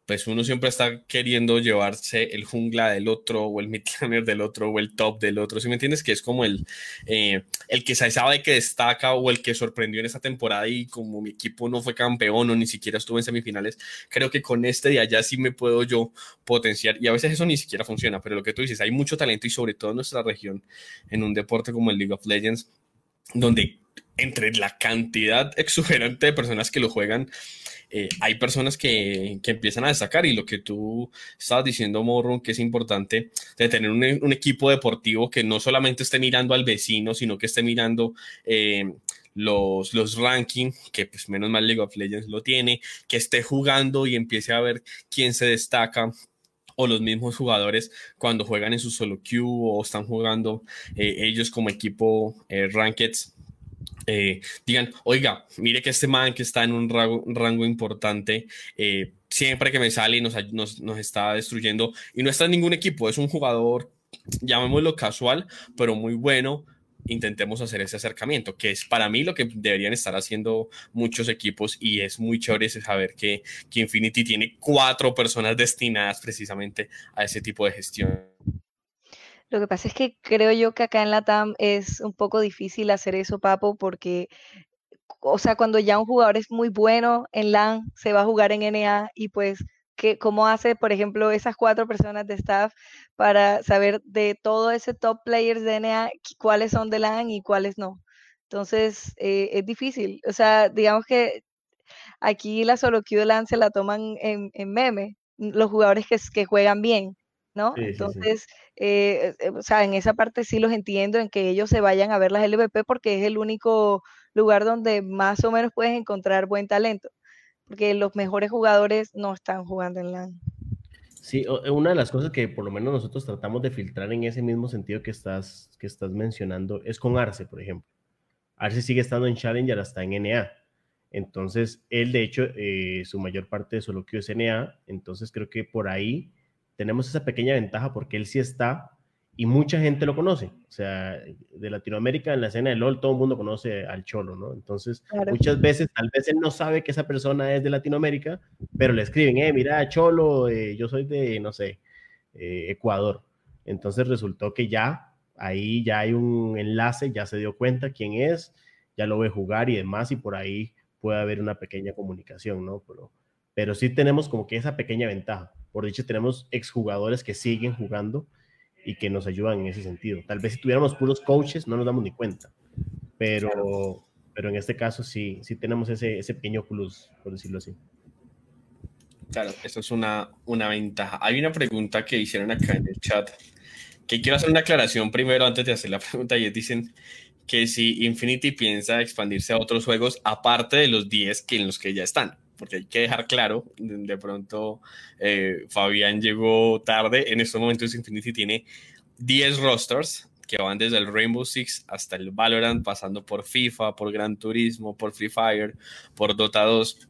pues uno siempre está queriendo llevarse el jungla del otro o el midlaner del otro o el top del otro, ¿sí me entiendes? Que es como el, eh, el que sabe que destaca o el que sorprendió en esta temporada y como mi equipo no fue campeón o ni siquiera estuvo en semifinales, creo que con este de allá sí me puedo yo potenciar y a veces eso ni siquiera funciona, pero lo que tú dices, hay mucho talento y sobre todo en nuestra región, en un deporte como el League of Legends, donde entre la cantidad exuberante de personas que lo juegan, eh, hay personas que, que, empiezan a destacar. Y lo que tú estabas diciendo, Morro, que es importante de tener un, equipo deportivo que no solamente esté mirando al vecino, sino que esté mirando eh, los, los rankings, que pues menos mal League of Legends lo tiene, que esté jugando y empiece a ver quién se destaca o los mismos jugadores cuando juegan en su solo queue o están jugando eh, ellos como equipo rankeds eh, digan, oiga, mire que este man que está en un rango, importante, eh, siempre que me sale nos, nos, nos, está destruyendo y no está en ningún equipo, es un jugador, llamémoslo casual, pero muy bueno. Intentemos hacer ese acercamiento, que es para mí lo que deberían estar haciendo muchos equipos y es muy chévere saber que, que Infinity tiene cuatro personas destinadas precisamente a ese tipo de gestión. Lo que pasa es que creo yo que acá en la TAM es un poco difícil hacer eso, Papo, porque, o sea, cuando ya un jugador es muy bueno en LAN, se va a jugar en NA y pues, ¿qué, ¿cómo hace, por ejemplo, esas cuatro personas de staff para saber de todo ese top players de NA, cuáles son de LAN y cuáles no? Entonces, eh, es difícil. O sea, digamos que aquí la solo queue de LAN se la toman en, meme, los jugadores que, que juegan bien. ¿No? Entonces, eh, eh, o sea, en esa parte sí los entiendo, en que ellos se vayan a ver las LVP porque es el único lugar donde más o menos puedes encontrar buen talento, porque los mejores jugadores no están jugando en LAN. Sí, eh, una de las cosas que por lo menos nosotros tratamos de filtrar en ese mismo sentido que estás, que estás mencionando es con Arce, por ejemplo. Arce sigue estando en Challenger hasta en NA. Entonces, él de hecho, su mayor parte de su loquio es NA. Entonces, creo que por ahí tenemos esa pequeña ventaja porque él sí está y mucha gente lo conoce. O sea, de Latinoamérica en la escena de LOL todo el mundo conoce al Cholo, ¿no? Entonces, muchas veces, tal vez él no sabe que esa persona es de Latinoamérica, pero le escriben, eh, mira, Cholo, eh, yo soy de, no sé, eh, Ecuador. Entonces resultó que ya, ahí ya hay un enlace, ya se dio cuenta quién es, ya lo ve jugar y demás, y por ahí puede haber una pequeña comunicación, ¿no? Pero, pero sí tenemos como que esa pequeña ventaja. Por dicho, tenemos exjugadores que siguen jugando y que nos ayudan en ese sentido. Tal vez si tuviéramos puros coaches no nos damos ni cuenta, pero, pero en este caso sí, sí tenemos ese, ese pequeño plus, por decirlo así. Claro, eso es una, una ventaja. Hay una pregunta que hicieron acá en el chat, que quiero hacer una aclaración primero antes de hacer la pregunta, y dicen que si Infinity piensa expandirse a otros juegos aparte de los 10 que en los que ya están porque hay que dejar claro, de pronto eh, Fabián llegó tarde, en estos momentos Infinity tiene 10 rosters que van desde el Rainbow Six hasta el Valorant, pasando por FIFA, por Gran Turismo, por Free Fire, por Dota 2.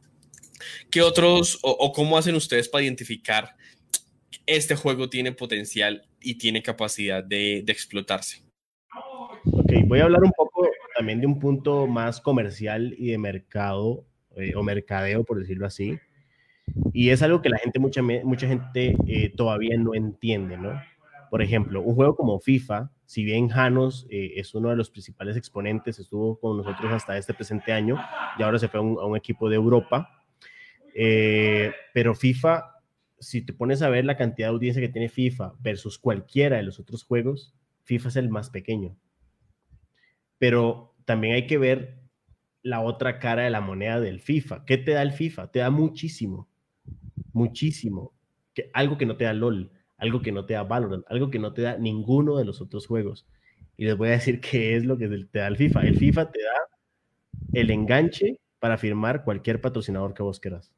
¿Qué otros o, cómo hacen ustedes para identificar este juego tiene potencial y tiene capacidad de, de explotarse. Ok, voy a hablar un poco también de un punto más comercial y de mercado eh, o mercadeo, por decirlo así. Y es algo que la gente, mucha, mucha gente eh, todavía no entiende, ¿no? Por ejemplo, un juego como FIFA, si bien Janos eh, es uno de los principales exponentes, estuvo con nosotros hasta este presente año y ahora se fue a un, equipo de Europa, pero FIFA, si te pones a ver la cantidad de audiencia que tiene FIFA versus cualquiera de los otros juegos, FIFA es el más pequeño. Pero también hay que ver la otra cara de la moneda del FIFA. ¿Qué te da el FIFA? Te da muchísimo, muchísimo. Algo que no te da LOL, algo que no te da Valorant, algo que no te da ninguno de los otros juegos. Y les voy a decir qué es lo que te da el FIFA. El FIFA te da el enganche para firmar cualquier patrocinador que vos quieras.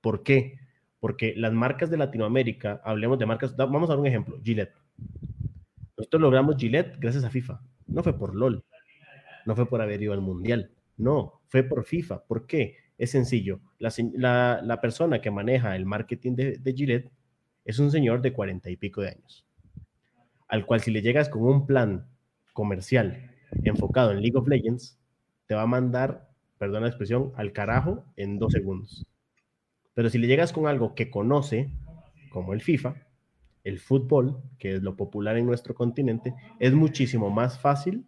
¿Por qué? Porque las marcas de Latinoamérica, hablemos de marcas, vamos a dar un ejemplo, Gillette. Nosotros logramos Gillette gracias a FIFA. No fue por LOL, no fue por haber ido al Mundial, no, fue por FIFA. ¿Por qué? Es sencillo. La, persona que maneja el marketing de, de, Gillette es un señor de cuarenta y pico de años, al cual si le llegas con un plan comercial enfocado en League of Legends, te va a mandar, perdón la expresión, al carajo en dos segundos. Pero si le llegas con algo que conoce, como el FIFA, el fútbol, que es lo popular en nuestro continente, es muchísimo más fácil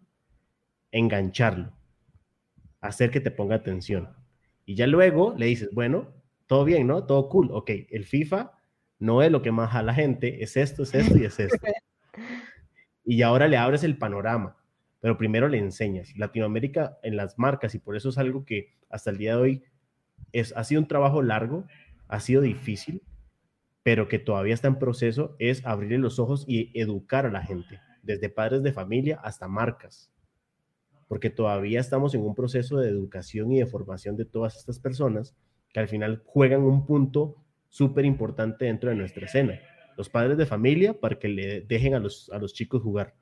engancharlo hacer que te ponga atención. Y ya luego le dices, bueno, todo bien, ¿no? Todo cool. Ok, el FIFA no es lo que más a la gente, es esto, es esto y es esto. y ahora le abres el panorama, pero primero le enseñas. Latinoamérica en las marcas, y por eso es algo que hasta el día de hoy es, ha sido un trabajo largo, ha sido difícil, pero que todavía está en proceso, es abrirle los ojos y educar a la gente, desde padres de familia hasta marcas porque todavía estamos en un proceso de educación y de formación de todas estas personas que al final juegan un punto súper importante dentro de nuestra escena. Los padres de familia para que le dejen a los, a los chicos jugar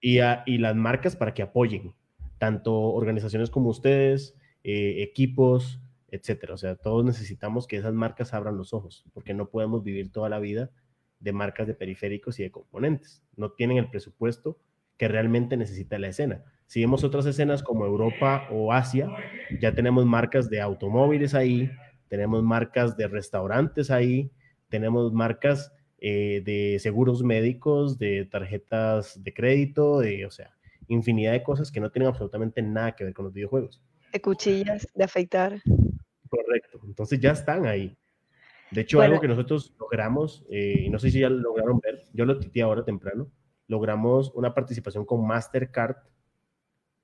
y, y las marcas para que apoyen, tanto organizaciones como ustedes, eh, equipos, etcétera. O sea, todos necesitamos que esas marcas abran los ojos, porque no podemos vivir toda la vida de marcas de periféricos y de componentes. No tienen el presupuesto que realmente necesita la escena. Si vemos otras escenas como Europa o Asia, ya tenemos marcas de automóviles ahí, tenemos marcas de restaurantes ahí, tenemos marcas eh, de seguros médicos, de tarjetas de crédito, de, o sea, infinidad de cosas que no tienen absolutamente nada que ver con los videojuegos. De cuchillas, de afeitar. Correcto, entonces ya están ahí. De hecho, algo que nosotros logramos, eh, y no sé si ya lo lograron ver, yo lo tité ahora temprano, logramos una participación con Mastercard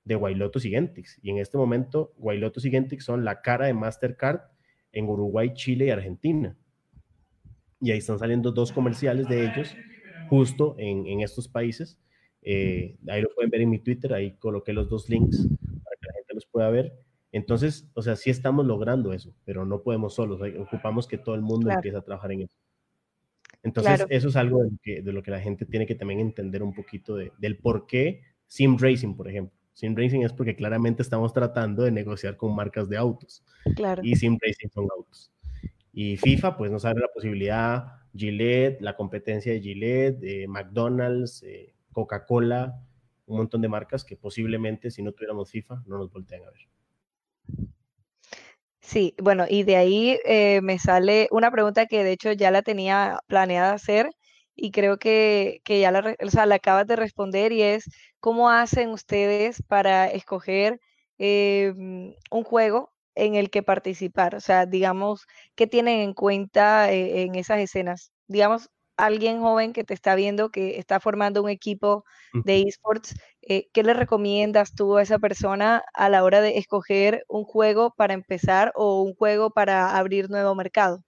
de Guaylotos y Gentix. Y en este momento, Guaylotos y Gentix son la cara de Mastercard en Uruguay, Chile y Argentina. Y ahí están saliendo dos comerciales de ellos justo en, estos países. Eh, ahí lo pueden ver en mi Twitter, ahí coloqué los dos links para que la gente los pueda ver. Entonces, o sea, sí estamos logrando eso, pero no podemos solos, ocupamos que todo el mundo empiece a trabajar en eso. Entonces, eso es algo de lo, que, la gente tiene que también entender un poquito del por qué Sim Racing, por ejemplo. Sim Racing es porque claramente estamos tratando de negociar con marcas de autos. Claro. Y Sim Racing son autos. Y FIFA, pues nos abre la posibilidad, Gillette, la competencia de Gillette, de McDonald's, eh, Coca-Cola, un montón de marcas que posiblemente si no tuviéramos FIFA no nos voltean a ver. Sí, bueno, y de ahí eh, me sale una pregunta que de hecho ya la tenía planeada hacer y creo que, ya la, la acabas de responder y es, ¿cómo hacen ustedes para escoger eh, un juego en el que participar? O sea, digamos, ¿qué tienen en cuenta eh, en esas escenas? Digamos, alguien joven que te está viendo, que está formando un equipo de esports, eh, ¿qué le recomiendas tú a esa persona a la hora de escoger un juego para empezar o un juego para abrir nuevo mercado?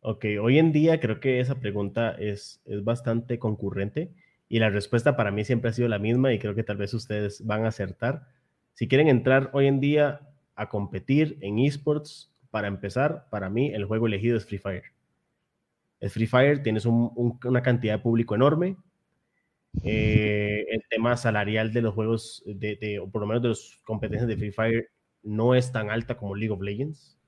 Ok, hoy en día creo que esa pregunta es, es bastante concurrente y la respuesta para mí siempre ha sido la misma y creo que tal vez ustedes van a acertar. Si quieren entrar hoy en día a competir en esports, para empezar, para mí el juego elegido es Free Fire. El Free Fire tienes una cantidad de público enorme. Eh, el tema salarial de los juegos, de, o por lo menos de las competencias de Free Fire, no es tan alta como League of Legends.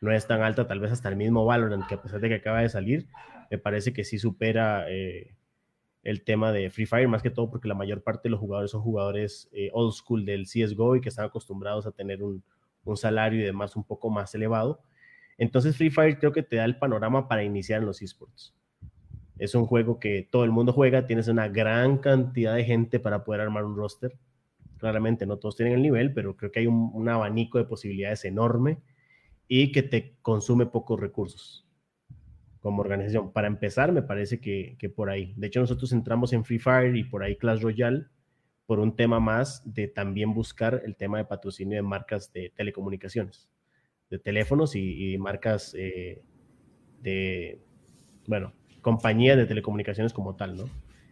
no es tan alta, tal vez hasta el mismo Valorant, que a pesar de que acaba de salir, me parece que sí supera eh, el tema de Free Fire, más que todo porque la mayor parte de los jugadores son jugadores eh, old school del CSGO y que están acostumbrados a tener un, un salario y demás un poco más elevado. Entonces Free Fire creo que te da el panorama para iniciar en los esports. Es un juego que todo el mundo juega, tienes una gran cantidad de gente para poder armar un roster. Claramente no todos tienen el nivel, pero creo que hay un, abanico de posibilidades enorme y que te consume pocos recursos como organización. Para empezar, me parece que, que, por ahí. De hecho, nosotros entramos en Free Fire y por ahí Clash Royale por un tema más de también buscar el tema de patrocinio de marcas de telecomunicaciones, de teléfonos y, marcas eh, de, bueno, compañías de telecomunicaciones como tal, ¿no?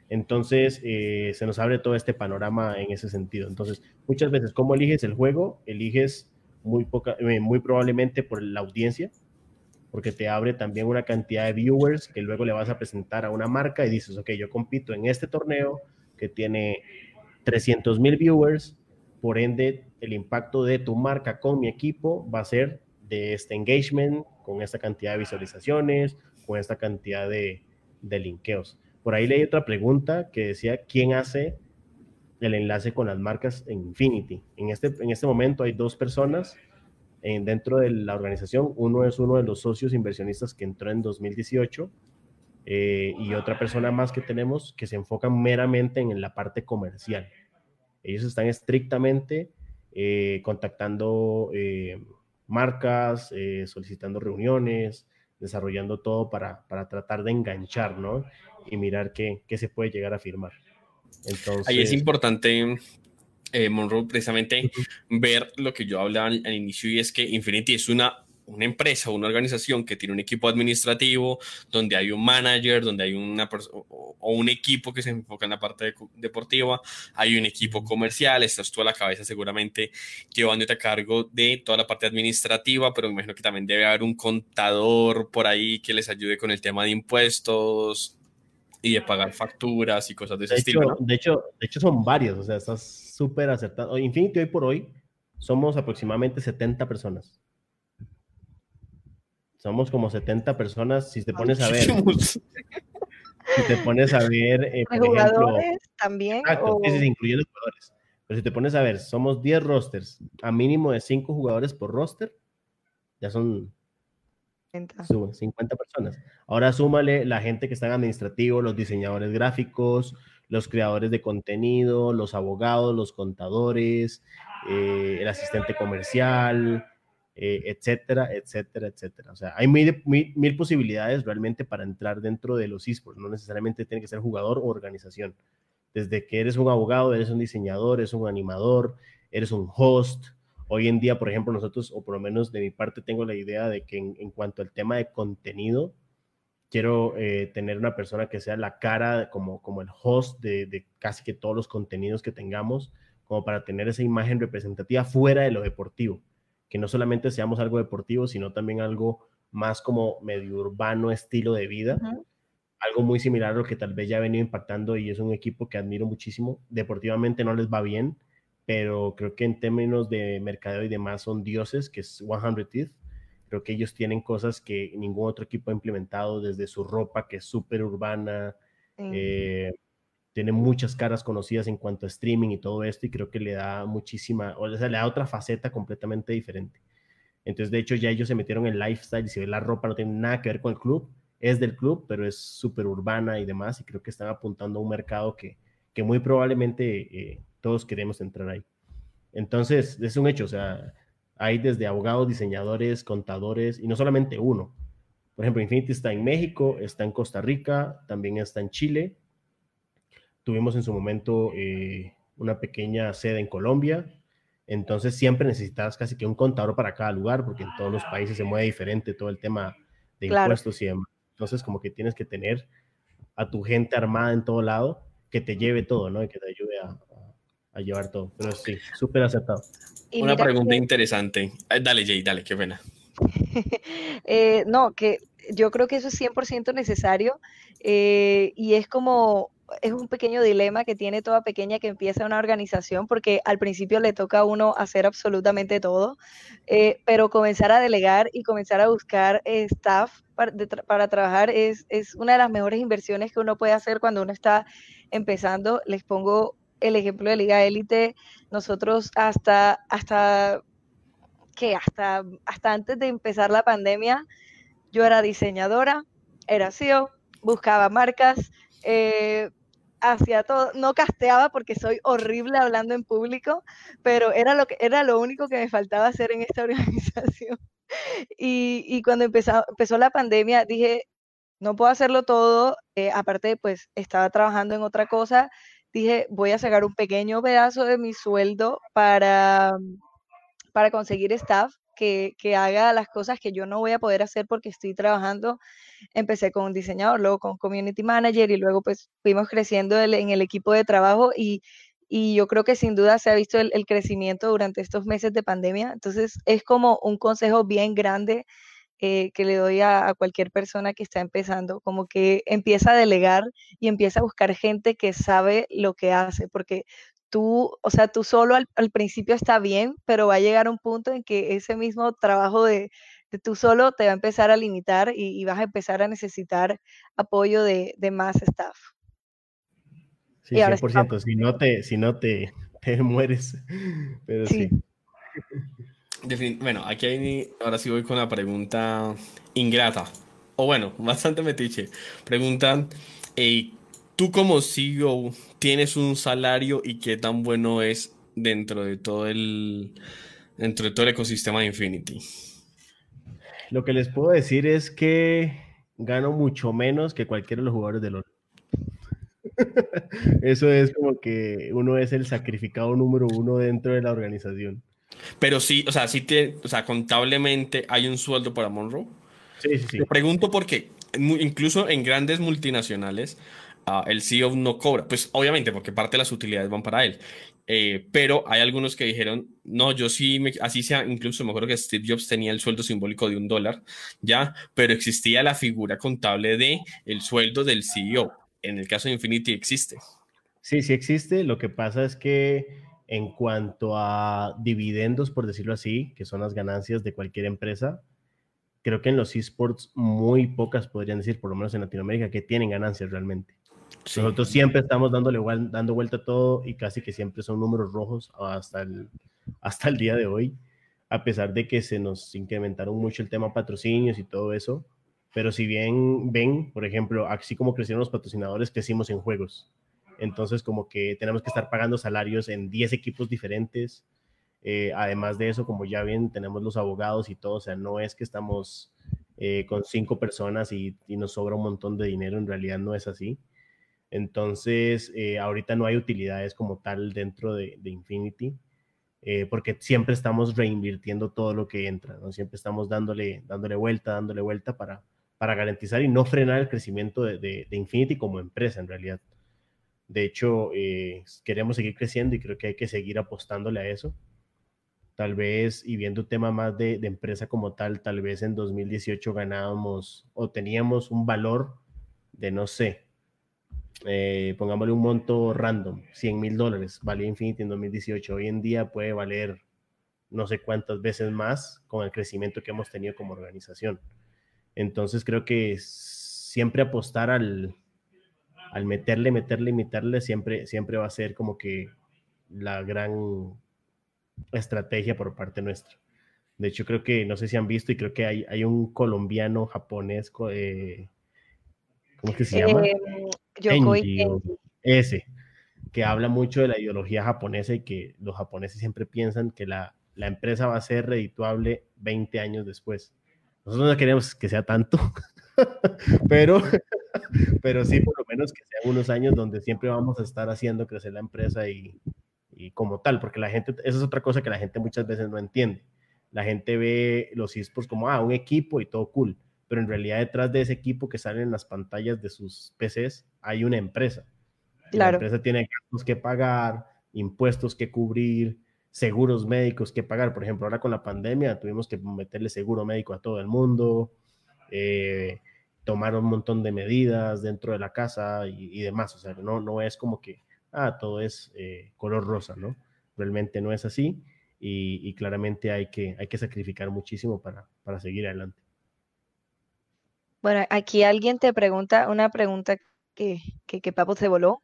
Entonces, eh, se nos abre todo este panorama en ese sentido. Entonces, muchas veces, ¿cómo eliges el juego? Eliges muy, poca, eh, muy probablemente por la audiencia, porque te abre también una cantidad de viewers que luego le vas a presentar a una marca y dices, ok, yo compito en este torneo que tiene 300 mil viewers, por ende el impacto de tu marca con mi equipo va a ser de este engagement, con esta cantidad de visualizaciones, con esta cantidad de, de linkeos. Por ahí leí otra pregunta que decía, ¿quién hace el enlace con las marcas en Infinity? En este, en este momento hay dos personas en, dentro de la organización. Uno es uno de los socios inversionistas que entró en 2018 eh, y otra persona más que tenemos que se enfocan meramente en la parte comercial. Ellos están estrictamente eh, contactando eh, marcas, solicitando reuniones, desarrollando todo para, para, tratar de enganchar, ¿no? Y mirar qué, qué se puede llegar a firmar. Entonces, Ahí es importante Monroe, precisamente ver lo que yo hablaba al, inicio y es que Infinity es una una empresa, una organización que tiene un equipo administrativo, donde hay un manager, donde hay una o, o un equipo que se enfoca en la parte deportiva, hay un equipo comercial, estás tú a la cabeza seguramente llevándote a cargo de toda la parte administrativa, pero me imagino que también debe haber un contador por ahí que les ayude con el tema de impuestos y de pagar facturas y cosas de ese estilo. De, hecho, de hecho, son varios, o sea, estás súper acertado. Infinity hoy por hoy somos aproximadamente 70 personas. Somos como 70 personas. Si te pones a ver. si te pones a ver. Eh, jugadores también? Exacto, o... incluyendo jugadores. Pero si te pones a ver, somos 10 rosters, a mínimo de 5 jugadores por roster, ya son 50 personas. Ahora súmale la gente que está en administrativo, los diseñadores gráficos, los creadores de contenido, los abogados, los contadores, eh, el asistente comercial, eh, etcétera, etcétera, etcétera. O sea, hay mil, mil, posibilidades realmente para entrar dentro de los esports. No necesariamente tiene que ser jugador o organización. Desde que eres un abogado, eres un diseñador, eres un animador, eres un host. Hoy en día, por ejemplo, nosotros, o por lo menos de mi parte, tengo la idea de que en, cuanto al tema de contenido, quiero eh, tener una persona que sea la cara como, como el host de, de, casi que todos los contenidos que tengamos, como para tener esa imagen representativa fuera de lo deportivo que no solamente seamos algo deportivo, sino también algo más como medio urbano estilo de vida. Algo muy similar a lo que tal vez ya ha venido impactando y es un equipo que admiro muchísimo. Deportivamente no les va bien, pero creo que en términos de mercadeo y demás son dioses, que es 100 Teeth. Creo que ellos tienen cosas que ningún otro equipo ha implementado, desde su ropa, que es súper urbana, eh, tiene muchas caras conocidas en cuanto a streaming y todo esto, y creo que le da muchísima, o sea, le da otra faceta completamente diferente. Entonces, de hecho, ya ellos se metieron en lifestyle y si ve la ropa no tiene nada que ver con el club, es del club, pero es súper urbana y demás, y creo que están apuntando a un mercado que, que muy probablemente eh, todos queremos entrar ahí. Entonces, es un hecho, o sea, hay desde abogados, diseñadores, contadores, y no solamente uno. Por ejemplo, Infinity está en México, está en Costa Rica, también está en Chile, Tuvimos en su momento eh, una pequeña sede en Colombia. Entonces siempre necesitas casi que un contador para cada lugar, porque en todos los países se mueve diferente todo el tema de impuestos y demás. Entonces como que tienes que tener a tu gente armada en todo lado que te lleve todo, ¿no? Y que te ayude a, a llevar todo. Pero sí, súper aceptado. Una pregunta interesante. Dale, Jay, dale, qué pena. Eh, no, que yo creo que eso es 100% necesario eh, y es como es un pequeño dilema que tiene toda pequeña que empieza una organización, porque al principio le toca a uno hacer absolutamente todo, eh, pero comenzar a delegar y comenzar a buscar staff para, trabajar es, es una de las mejores inversiones que uno puede hacer cuando uno está empezando. Les pongo el ejemplo de Liga Élite. Nosotros hasta, hasta, ¿qué? Hasta, hasta antes de empezar la pandemia, yo era diseñadora, era CEO, buscaba marcas, eh, hacía todo, no casteaba porque soy horrible hablando en público, pero era lo, que, era lo único que me faltaba hacer en esta organización. Y, cuando empezó, empezó la pandemia dije, no puedo hacerlo todo, eh, aparte pues estaba trabajando en otra cosa, dije, voy a sacar un pequeño pedazo de mi sueldo para, para conseguir staff que, haga las cosas que yo no voy a poder hacer porque estoy trabajando. Empecé con un diseñador, luego con community manager y luego pues fuimos creciendo en el equipo de trabajo y, yo creo que sin duda se ha visto el, crecimiento durante estos meses de pandemia. Entonces es como un consejo bien grande eh, que le doy a, cualquier persona que está empezando, como que empieza a delegar y empieza a buscar gente que sabe lo que hace, porque tú, o sea, tú solo al, principio está bien, pero va a llegar un punto en que ese mismo trabajo de, de tú solo te va a empezar a limitar y, vas a empezar a necesitar apoyo de, de más staff. Sí, 100%, si no te, si no te, te mueres, pero sí. Bueno, aquí hay, ahora sí voy con la pregunta ingrata. O bueno, bastante metiche. Preguntan, ¿tú como CEO tienes un salario y qué tan bueno es dentro de todo el, dentro de todo el ecosistema de Infinity? Lo que les puedo decir es que gano mucho menos que cualquiera de los jugadores de LoL. Eso es como que uno es el sacrificado número uno dentro de la organización. Pero sí, o sea, sí te, o sea, contablemente hay un sueldo para Monroe. Sí, sí, sí. Te pregunto por qué. Incluso en grandes multinacionales, el CEO no cobra. Pues obviamente, porque parte de las utilidades van para él. Eh, pero hay algunos que dijeron, no, yo sí, así sea, incluso me acuerdo que Steve Jobs tenía el sueldo simbólico de un dólar, ya, pero existía la figura contable de el sueldo del CEO. En el caso de Infinity existe. Sí, sí existe. Lo que pasa es que en cuanto a dividendos, por decirlo así, que son las ganancias de cualquier empresa, creo que en los esports muy pocas podrían decir, por lo menos en Latinoamérica, que tienen ganancias realmente. Nosotros siempre estamos dándole dando vuelta a todo y casi que siempre son números rojos hasta el, hasta el día de hoy, a pesar de que se nos incrementaron mucho el tema patrocinios y todo eso. Pero si bien ven, por ejemplo, así como crecieron los patrocinadores, crecimos en juegos. Entonces, como que tenemos que estar pagando salarios en 10 equipos diferentes. Eh, además de eso, como ya ven, tenemos los abogados y todo, o sea, no es que estamos eh, con cinco personas y, nos sobra un montón de dinero, en realidad no es así. Entonces, eh, ahorita no hay utilidades como tal dentro de, Infinity, porque siempre estamos reinvirtiendo todo lo que entra, ¿no? Siempre estamos dándole, dándole vuelta, dándole vuelta para, para garantizar y no frenar el crecimiento de Infinity como empresa, en realidad. De hecho, eh, queremos seguir creciendo y creo que hay que seguir apostándole a eso. Tal vez, y viendo un tema más de, empresa como tal, tal vez en 2018 ganábamos o teníamos un valor de, no sé, eh, pongámosle un monto random, 100 mil dólares, valía Infinity en 2018. Hoy en día puede valer no sé cuántas veces más con el crecimiento que hemos tenido como organización. Entonces creo que siempre apostar al, al meterle, meterle, meterle, siempre, siempre va a ser como que la gran estrategia por parte nuestra. De hecho, creo que, no sé si han visto, y creo que hay, hay un colombiano japonés, eh, ¿cómo es que se llama? Eh, ese, que habla mucho de la ideología japonesa y que los japoneses siempre piensan que la, la empresa va a ser redituable 20 años después. Nosotros no queremos que sea tanto, pero pero sí, por lo menos que sean unos años donde siempre vamos a estar haciendo crecer la empresa y, y como tal, porque la gente, esa es otra cosa que la gente muchas veces no entiende. La gente ve los esports como, ah, un equipo y todo cool, pero en realidad detrás de ese equipo que sale en las pantallas de sus PCs hay una empresa. La empresa tiene gastos que pagar, impuestos que cubrir, seguros médicos que pagar. Por ejemplo, ahora con la pandemia tuvimos que meterle seguro médico a todo el mundo. Eh, tomar un montón de medidas dentro de la casa y, demás. O sea, no, no es como que, ah, todo es eh, color rosa, ¿no? Realmente no es así y, claramente hay que, hay que sacrificar muchísimo para, para seguir adelante. Bueno, aquí alguien te pregunta una pregunta que, que, que Papo se voló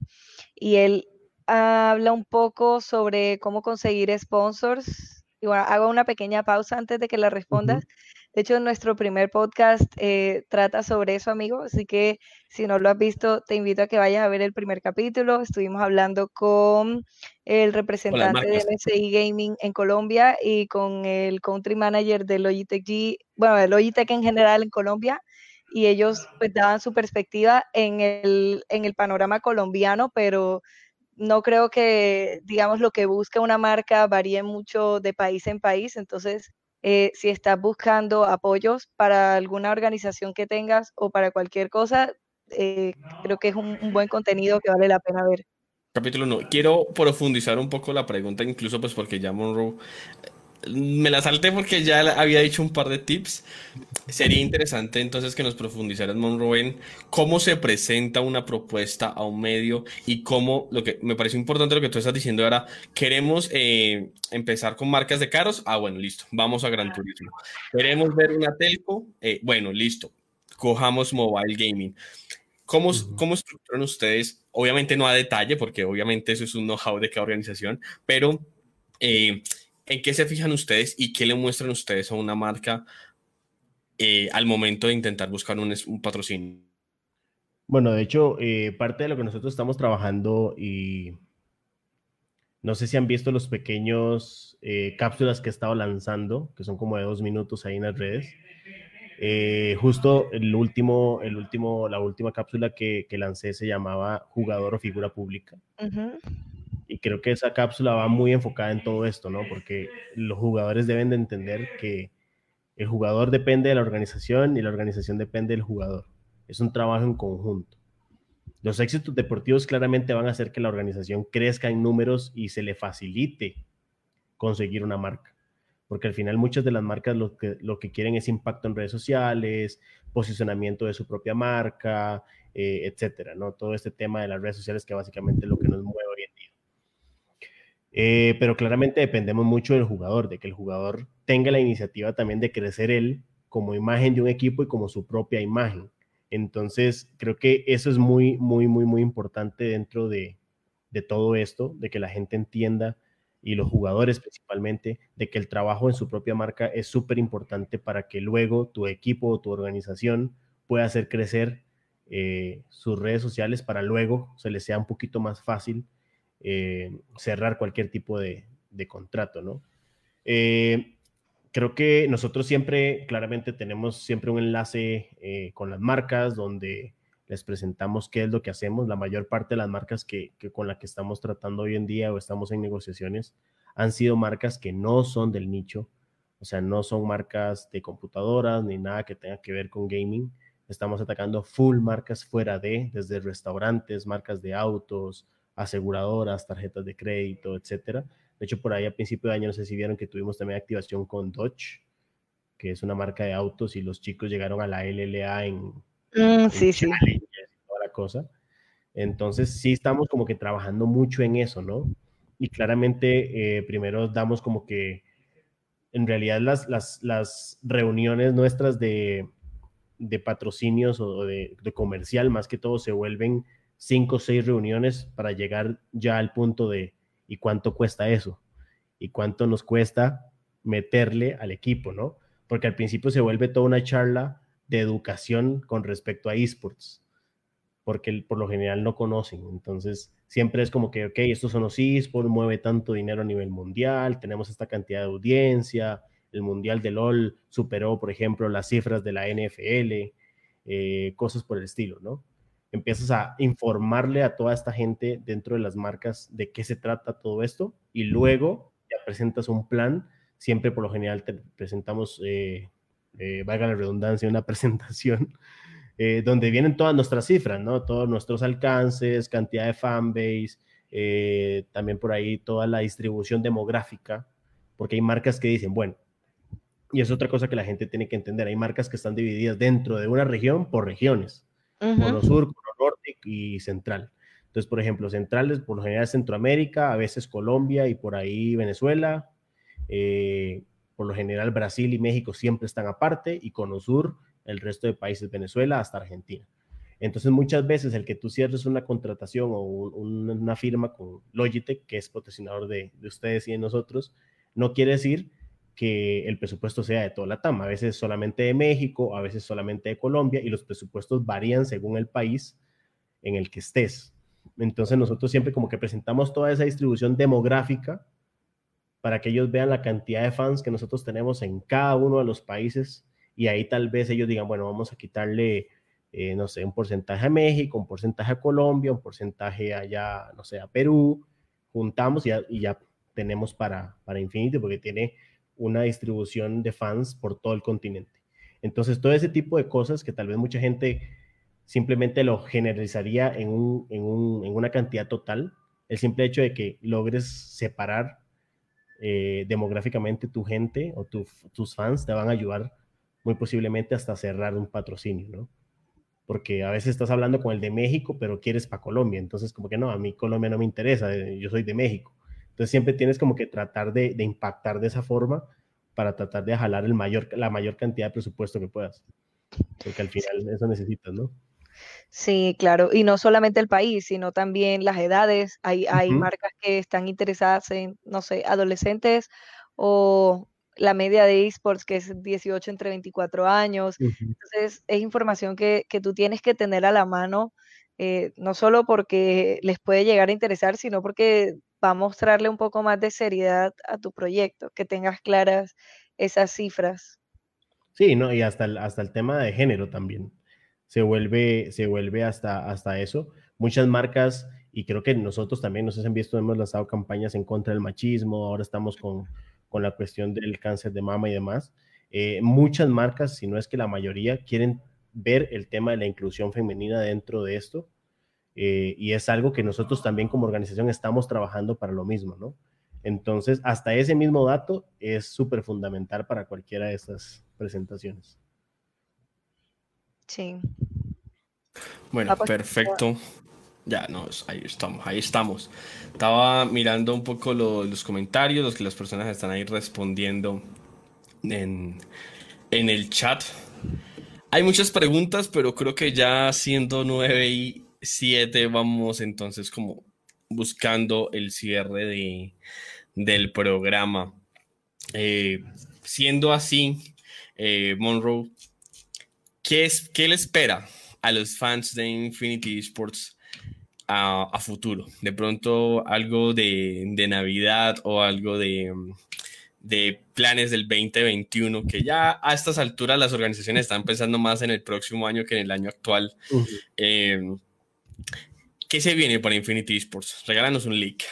y él habla un poco sobre cómo conseguir sponsors. Y bueno, hago una pequeña pausa antes de que la respondas. De hecho, nuestro primer podcast eh, trata sobre eso, amigo. Así que si no lo has visto, te invito a que vayas a ver el primer capítulo. Estuvimos hablando con el representante de MSI Gaming en Colombia y con el country manager de Logitech G, bueno, de Logitech en general en Colombia. Y ellos pues daban su perspectiva en el, en el panorama colombiano, pero no creo que, digamos, lo que busca una marca varíe mucho de país en país. Entonces, eh, si estás buscando apoyos para alguna organización que tengas o para cualquier cosa, eh, creo que es un, buen contenido que vale la pena ver. Capítulo 1. Quiero profundizar un poco la pregunta, incluso pues porque ya Monroe me la salté porque ya había dicho un par de tips. Sería interesante entonces que nos profundizaras, Monroe, en cómo se presenta una propuesta a un medio y cómo, lo que me parece importante lo que tú estás diciendo ahora, queremos eh, empezar con marcas de carros. Ah, bueno, listo, vamos a Gran Turismo. Queremos ver una telco. Eh, bueno, listo, cojamos mobile gaming. ¿Cómo, ¿Cómo estructuran ustedes? Obviamente no a detalle, porque obviamente eso es un know-how de cada organización, pero... Eh, ¿En qué se fijan ustedes y qué le muestran ustedes a una marca eh, al momento de intentar buscar un, patrocinio? Bueno, de hecho, eh, parte de lo que nosotros estamos trabajando y no sé si han visto los pequeños eh, cápsulas que he estado lanzando, que son como de dos minutos ahí en las redes. justo el último, el último, la última cápsula que, lancé se llamaba Jugador o Figura Pública. Y creo que esa cápsula va muy enfocada en todo esto, ¿no? Porque los jugadores deben de entender que el jugador depende de la organización y la organización depende del jugador. Es un trabajo en conjunto. Los éxitos deportivos claramente van a hacer que la organización crezca en números y se le facilite conseguir una marca. Porque al final muchas de las marcas lo que, lo que quieren es impacto en redes sociales, posicionamiento de su propia marca, eh, etcétera, ¿no? Todo este tema de las redes sociales que básicamente es lo que nos mueve. Eh, pero claramente dependemos mucho del jugador, de que el jugador tenga la iniciativa también de crecer él como imagen de un equipo y como su propia imagen. Entonces, creo que eso es muy, muy, muy, muy importante dentro de, de todo esto, de que la gente entienda y los jugadores principalmente, de que el trabajo en su propia marca es súper importante para que luego tu equipo o tu organización pueda hacer crecer eh, sus redes sociales para luego se les sea un poquito más fácil eh, cerrar cualquier tipo de, contrato, ¿no? Eh, creo que nosotros siempre, claramente, tenemos siempre un enlace eh, con las marcas donde les presentamos qué es lo que hacemos. La mayor parte de las marcas que, con las que estamos tratando hoy en día o estamos en negociaciones han sido marcas que no son del nicho, o sea, no son marcas de computadoras ni nada que tenga que ver con gaming. Estamos atacando full marcas fuera de, desde restaurantes, marcas de autos, aseguradoras, tarjetas de crédito, etcétera. De hecho, por ahí a principio de año, no sé si vieron que tuvimos también activación con Dodge, que es una marca de autos, y los chicos llegaron a la LLA en, mm, sí, sí. toda la cosa. Entonces, sí estamos como que trabajando mucho en eso, ¿no? Y claramente, eh, primero damos como que, en realidad, las, las, las reuniones nuestras de, de patrocinios o de, de comercial, más que todo, se vuelven cinco o seis reuniones para llegar ya al punto de ¿y cuánto cuesta eso? ¿Y cuánto nos cuesta meterle al equipo, no? Porque al principio se vuelve toda una charla de educación con respecto a esports, porque por lo general no conocen. Entonces, siempre es como que, ok, estos son los esports, mueve tanto dinero a nivel mundial, tenemos esta cantidad de audiencia, el Mundial de LOL superó, por ejemplo, las cifras de la NFL, eh, cosas por el estilo, ¿no? Empiezas a informarle a toda esta gente dentro de las marcas de qué se trata todo esto y luego ya presentas un plan. Siempre por lo general te presentamos, eh, eh, valga la redundancia, una presentación eh, donde vienen todas nuestras cifras, ¿no? Todos nuestros alcances, cantidad de fanbase, también por ahí toda la distribución demográfica, porque hay marcas que dicen, bueno, Y es otra cosa que la gente tiene que entender. Hay marcas que están divididas dentro de una región por regiones, por sur, por norte y central. Entonces, por ejemplo, centrales, por lo general Centroamérica, a veces Colombia y por ahí Venezuela. Eh, por lo general Brasil y México siempre están aparte y con sur el resto de países, Venezuela hasta Argentina. Entonces, muchas veces el que tú cierres una contratación o una firma con Logitech, que es patrocinador de ustedes y de nosotros, no quiere decir que el presupuesto sea de toda la TAM. A veces solamente de México, a veces solamente de Colombia y los presupuestos varían según el país en el que estés. Entonces nosotros siempre como que presentamos toda esa distribución demográfica para que ellos vean la cantidad de fans que nosotros tenemos en cada uno de los países y ahí tal vez ellos digan, bueno, vamos a quitarle, eh, no sé, un porcentaje a México, un porcentaje a Colombia, un porcentaje allá, no sé, a Perú, juntamos y ya, y ya tenemos para, para Infinity porque tiene una distribución de fans por todo el continente. Entonces, todo ese tipo de cosas que tal vez mucha gente simplemente lo generalizaría en, una cantidad total, el simple hecho de que logres separar eh, demográficamente tu gente o tus fans te van a ayudar muy posiblemente hasta cerrar un patrocinio, ¿no? Porque a veces estás hablando con el de México, pero quieres para Colombia, entonces como que no, a mí Colombia no me interesa, eh, yo soy de México. Entonces siempre tienes como que tratar de, impactar de esa forma para tratar de jalar el mayor, la mayor cantidad de presupuesto que puedas. Porque al final eso necesitas, ¿no? Sí, claro. Y no solamente el país, sino también las edades. Hay, hay marcas que están interesadas en, no sé, adolescentes o la media de esports, que es 18 entre 24 años. Entonces, es información que, que, tú tienes que tener a la mano, eh, no solo porque les puede llegar a interesar, sino porque va a mostrarle un poco más de seriedad a tu proyecto, que tengas claras esas cifras. Sí, no, y hasta el, hasta el tema de género también. Se vuelve, se vuelve hasta, hasta eso. Muchas marcas, y creo que nosotros también, nos han visto, hemos lanzado campañas en contra del machismo, ahora estamos con, con la cuestión del cáncer de mama y demás. Eh, muchas marcas, si no es que la mayoría, quieren ver el tema de la inclusión femenina dentro de esto eh, y es algo que nosotros también como organización estamos trabajando para lo mismo, ¿no? Entonces, hasta ese mismo dato es súper fundamental para cualquiera de estas presentaciones. Sí. Bueno, perfecto. Ya, no, ahí estamos, ahí estamos. Estaba mirando un poco los comentarios, los que las personas están ahí respondiendo en, en el chat. Hay muchas preguntas, pero creo que ya siendo nueve y 7 vamos entonces como buscando el cierre de, del programa. Eh, siendo así, eh, Monroe, ¿qué, es, ¿qué le espera a los fans de Infinity Sports a, futuro? De pronto algo de, de Navidad o algo de, de planes del 2021, que ya a estas alturas las organizaciones están pensando más en el próximo año que en el año actual. ¿Qué se viene para Infinity Sports? Regálanos un leak.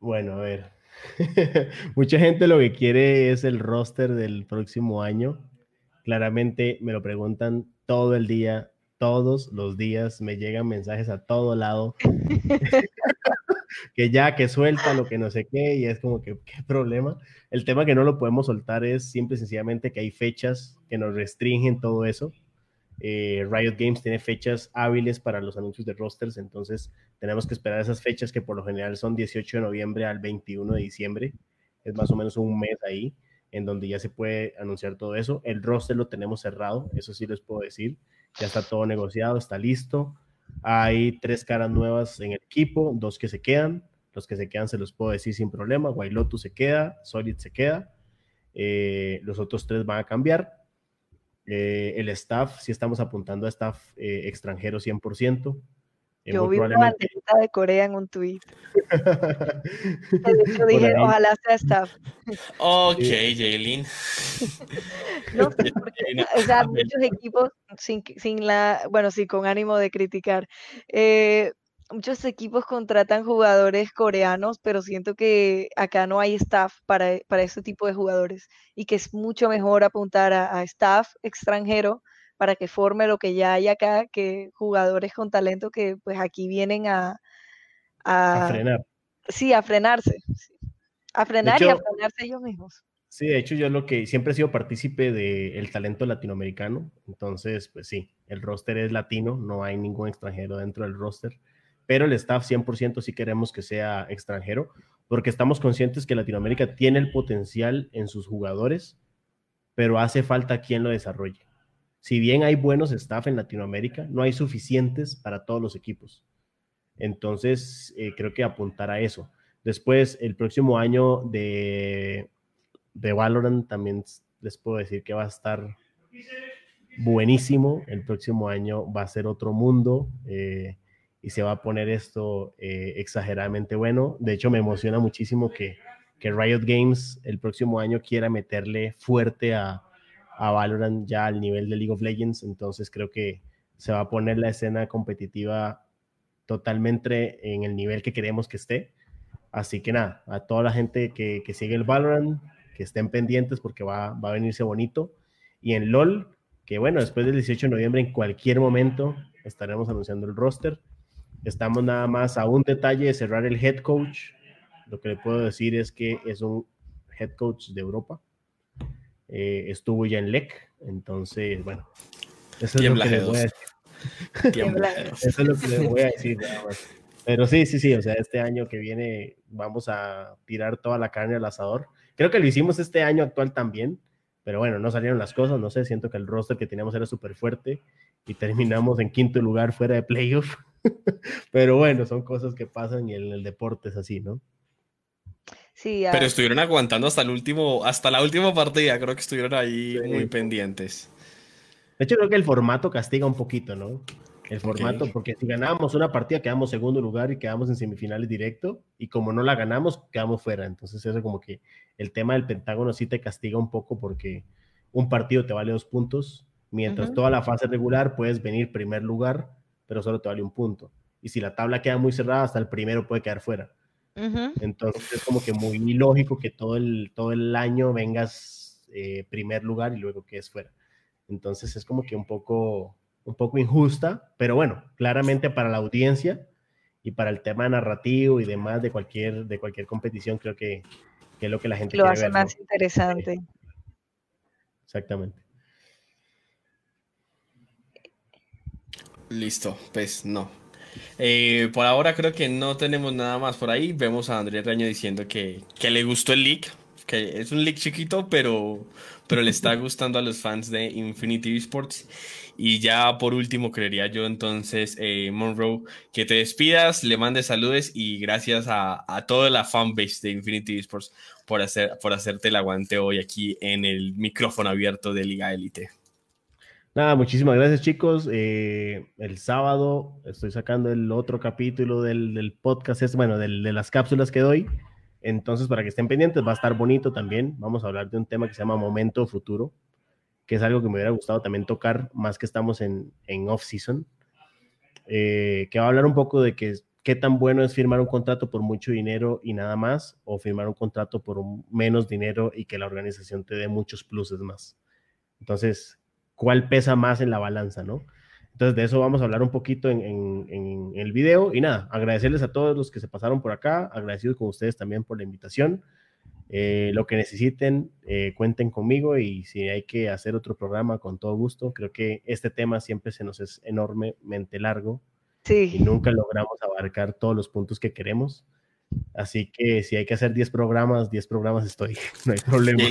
Bueno, a ver. Mucha gente lo que quiere es el roster del próximo año. Claramente me lo preguntan todo el día, todos los días. Me llegan mensajes a todo lado. que ya, que suelta lo que no sé qué. Y es como que, ¿qué problema? El tema que no lo podemos soltar es simple y sencillamente que hay fechas que nos restringen todo eso. Eh, Riot Games tiene fechas hábiles para los anuncios de rosters, entonces tenemos que esperar esas fechas que por lo general son 18 de noviembre al 21 de diciembre. Es más o menos un mes ahí en donde ya se puede anunciar todo eso. El roster lo tenemos cerrado, eso sí les puedo decir. Ya está todo negociado, está listo. Hay tres caras nuevas en el equipo, dos que se quedan. Los que se quedan se los puedo decir sin problema. Wailotu se queda, Solid se queda. Eh, los otros tres van a cambiar. Eh, el staff, si estamos apuntando a staff eh, extranjero 100%. Eh, Yo vi una banderita de Corea en un tweet. de hecho dije, ojalá sea staff. Ok, Jaylin. no, porque, o sea, muchos equipos sin, sin la, bueno, sí, con ánimo de criticar. Eh, muchos equipos contratan jugadores coreanos, pero siento que acá no hay staff para, para este tipo de jugadores y que es mucho mejor apuntar a, staff extranjero para que forme lo que ya hay acá que jugadores con talento que pues aquí vienen a... A, frenar. Sí, a frenarse. A frenar y a frenarse ellos mismos. Sí, de hecho yo lo que siempre he sido partícipe del talento latinoamericano, entonces pues sí, el roster es latino, no hay ningún extranjero dentro del roster, pero el staff 100% sí queremos que sea extranjero, porque estamos conscientes que Latinoamérica tiene el potencial en sus jugadores, pero hace falta quien lo desarrolle. Si bien hay buenos staff en Latinoamérica, no hay suficientes para todos los equipos. Entonces, eh, creo que apuntar a eso. Después, el próximo año de de Valorant también les puedo decir que va a estar buenísimo. El próximo año va a ser otro mundo eh, y se va a poner esto eh, exageradamente bueno. De hecho, me emociona muchísimo que, que, Riot Games el próximo año quiera meterle fuerte a, a Valorant ya al nivel de League of Legends. Entonces creo que se va a poner la escena competitiva totalmente en el nivel que queremos que esté. Así que nada, a toda la gente que, que sigue el Valorant, que estén pendientes porque va, va a venirse bonito. Y en LOL, que bueno, después del 18 de noviembre, en cualquier momento estaremos anunciando el roster. Estamos nada más a un detalle de cerrar el head coach. Lo que le puedo decir es que es un head coach de Europa. Eh, estuvo ya en LEC, entonces, bueno, eso es lo que les voy a decir. eso es lo que les voy a decir. Pero sí, sí, sí, o sea, este año que viene vamos a tirar toda la carne al asador. Creo que lo hicimos este año actual también, pero bueno, no salieron las cosas, no sé, siento que el roster que teníamos era súper fuerte y terminamos en quinto lugar fuera de playoff. pero bueno, son cosas que pasan y en el deporte es así, ¿no? Sí, Pero estuvieron aguantando hasta el último, hasta la última partida, creo que estuvieron ahí muy pendientes. De hecho, creo que el formato castiga un poquito, ¿no? el formato, porque si ganábamos una partida quedamos segundo lugar y quedamos en semifinales directo, y como no la ganamos, quedamos fuera. Entonces eso como que el tema del Pentágono sí te castiga un poco porque un partido te vale dos puntos, mientras toda la fase regular puedes venir primer lugar, pero solo te vale un punto. Y si la tabla queda muy cerrada, hasta el primero puede quedar fuera. Entonces es como que muy lógico que todo el, todo el año vengas eh, primer lugar y luego quedes fuera. Entonces es como que un poco un poco injusta, pero bueno, claramente para la audiencia y para el tema narrativo y demás de cualquier, de cualquier competición, creo que, es lo que la gente lo hace más interesante. Exactamente. Listo, pues no. Eh, por ahora creo que no tenemos nada más por ahí. Vemos a Andrés Reño diciendo que, que le gustó el leak, que es un leak chiquito, pero, pero le está gustando a los fans de Infinity Esports. Y ya por último, creería yo entonces, eh, Monroe, que te despidas, le mandes saludos y gracias a, a toda la fanbase de Infinity Esports por, hacer, por hacerte el aguante hoy aquí en el micrófono abierto de Liga Elite. Nada, muchísimas gracias chicos. Eh, el sábado estoy sacando el otro capítulo del, del podcast, es, bueno, del, de las cápsulas que doy. Entonces, para que estén pendientes, va a estar bonito también. Vamos a hablar de un tema que se llama Momento Futuro que es algo que me hubiera gustado también tocar, más que estamos en, en off-season, eh, que va a hablar un poco de que, qué tan bueno es firmar un contrato por mucho dinero y nada más, o firmar un contrato por menos dinero y que la organización te dé muchos pluses más. Entonces, ¿cuál pesa más en la balanza, no? Entonces, de eso vamos a hablar un poquito en, en, en el video. Y nada, agradecerles a todos los que se pasaron por acá, agradecidos con ustedes también por la invitación. Eh, lo que necesiten, eh, cuenten conmigo y si hay que hacer otro programa, con todo gusto. Creo que este tema siempre se nos es enormemente largo y nunca logramos abarcar todos los puntos que queremos. Así que si hay que hacer 10 programas, 10 programas estoy, no hay problema.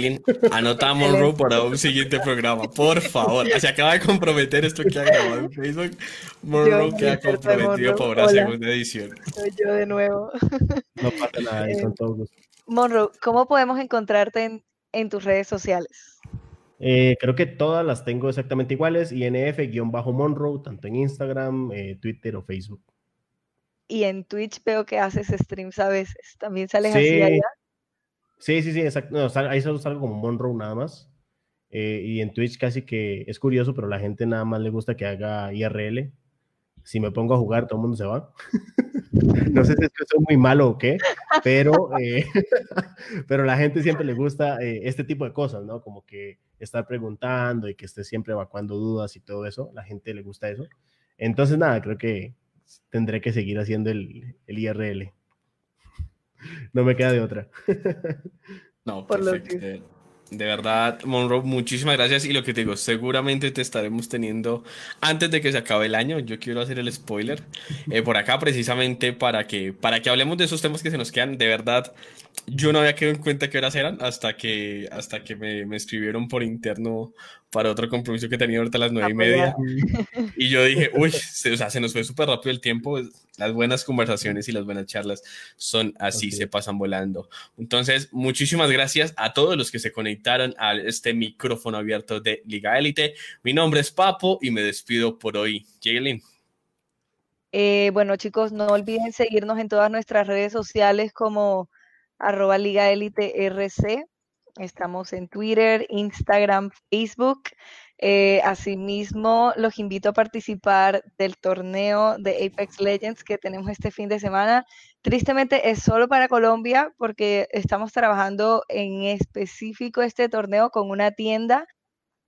anotamos Ro para un siguiente programa, por favor. Se acaba de comprometer esto que ha grabado en Facebook. Monroe queda comprometido para una segunda edición. Soy yo de nuevo. No pasa nada, con todo gusto. Monroe, ¿cómo podemos encontrarte en, tus redes sociales? Eh, creo que todas las tengo exactamente iguales, INF-Monroe, tanto en Instagram, eh, Twitter o Facebook. Y en Twitch veo que haces streams a veces. ¿También sales así allá? Sí, sí, sí, exacto. ahí solo salgo como Monroe nada más. Eh, y en Twitch casi que es curioso, pero la gente nada más le gusta que haga IRL. Si me pongo a jugar, todo el mundo se va. no sé si es que soy muy malo o qué, pero, eh, pero la gente siempre le gusta eh, este tipo de cosas, ¿no? Como que estar preguntando y que esté siempre evacuando dudas y todo eso. La gente le gusta eso. Entonces, nada, creo que tendré que seguir haciendo el, el IRL. No me queda de otra. no, perfecto. De verdad, Monroe, muchísimas gracias. Y lo que te digo, seguramente te estaremos teniendo antes de que se acabe el año. Yo quiero hacer el spoiler eh, por acá, precisamente para que, para que hablemos de esos temas que se nos quedan. De verdad, yo no había quedado en cuenta qué horas eran hasta que, hasta que me, me escribieron por interno para otro compromiso que tenía ahorita a las nueve y media. Y yo dije, uy, se, o sea, se nos fue súper rápido el tiempo. Las buenas conversaciones y las buenas charlas son así, se pasan volando. Entonces, muchísimas gracias a todos los que se conectaron a este micrófono abierto de Liga Élite. Mi nombre es Papo y me despido por hoy. Jaylin. Eh, bueno, chicos, no olviden seguirnos en todas nuestras redes sociales como arroba Liga Élite RC Estamos en Twitter, Instagram, Facebook. Eh, asimismo, los invito a participar del torneo de Apex Legends que tenemos este fin de semana. Tristemente es solo para Colombia porque estamos trabajando en específico este torneo con una tienda.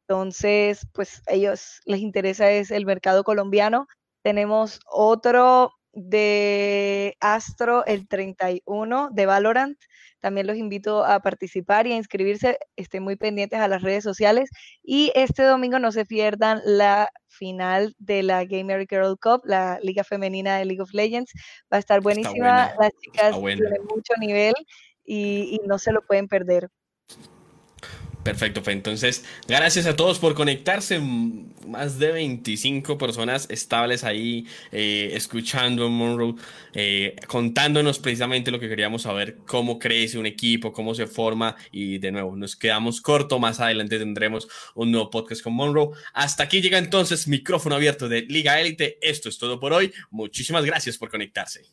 Entonces, pues a ellos les interesa es el mercado colombiano. Tenemos otro de Astro el 31 de Valorant. También los invito a participar y a inscribirse. Estén muy pendientes a las redes sociales. Y este domingo no se pierdan la final de la Gamer Girl Cup, la liga femenina de League of Legends. Va a estar buenísima. Las chicas tienen mucho nivel y, y no se lo pueden perder. Perfecto, pues entonces, gracias a todos por conectarse. Más de 25 personas estables ahí eh, escuchando Monroe, eh, contándonos precisamente lo que queríamos saber, cómo crece un equipo, cómo se forma. Y de nuevo, nos quedamos corto. Más adelante tendremos un nuevo podcast con Monroe. Hasta aquí llega entonces micrófono abierto de Liga Élite. Esto es todo por hoy. Muchísimas gracias por conectarse.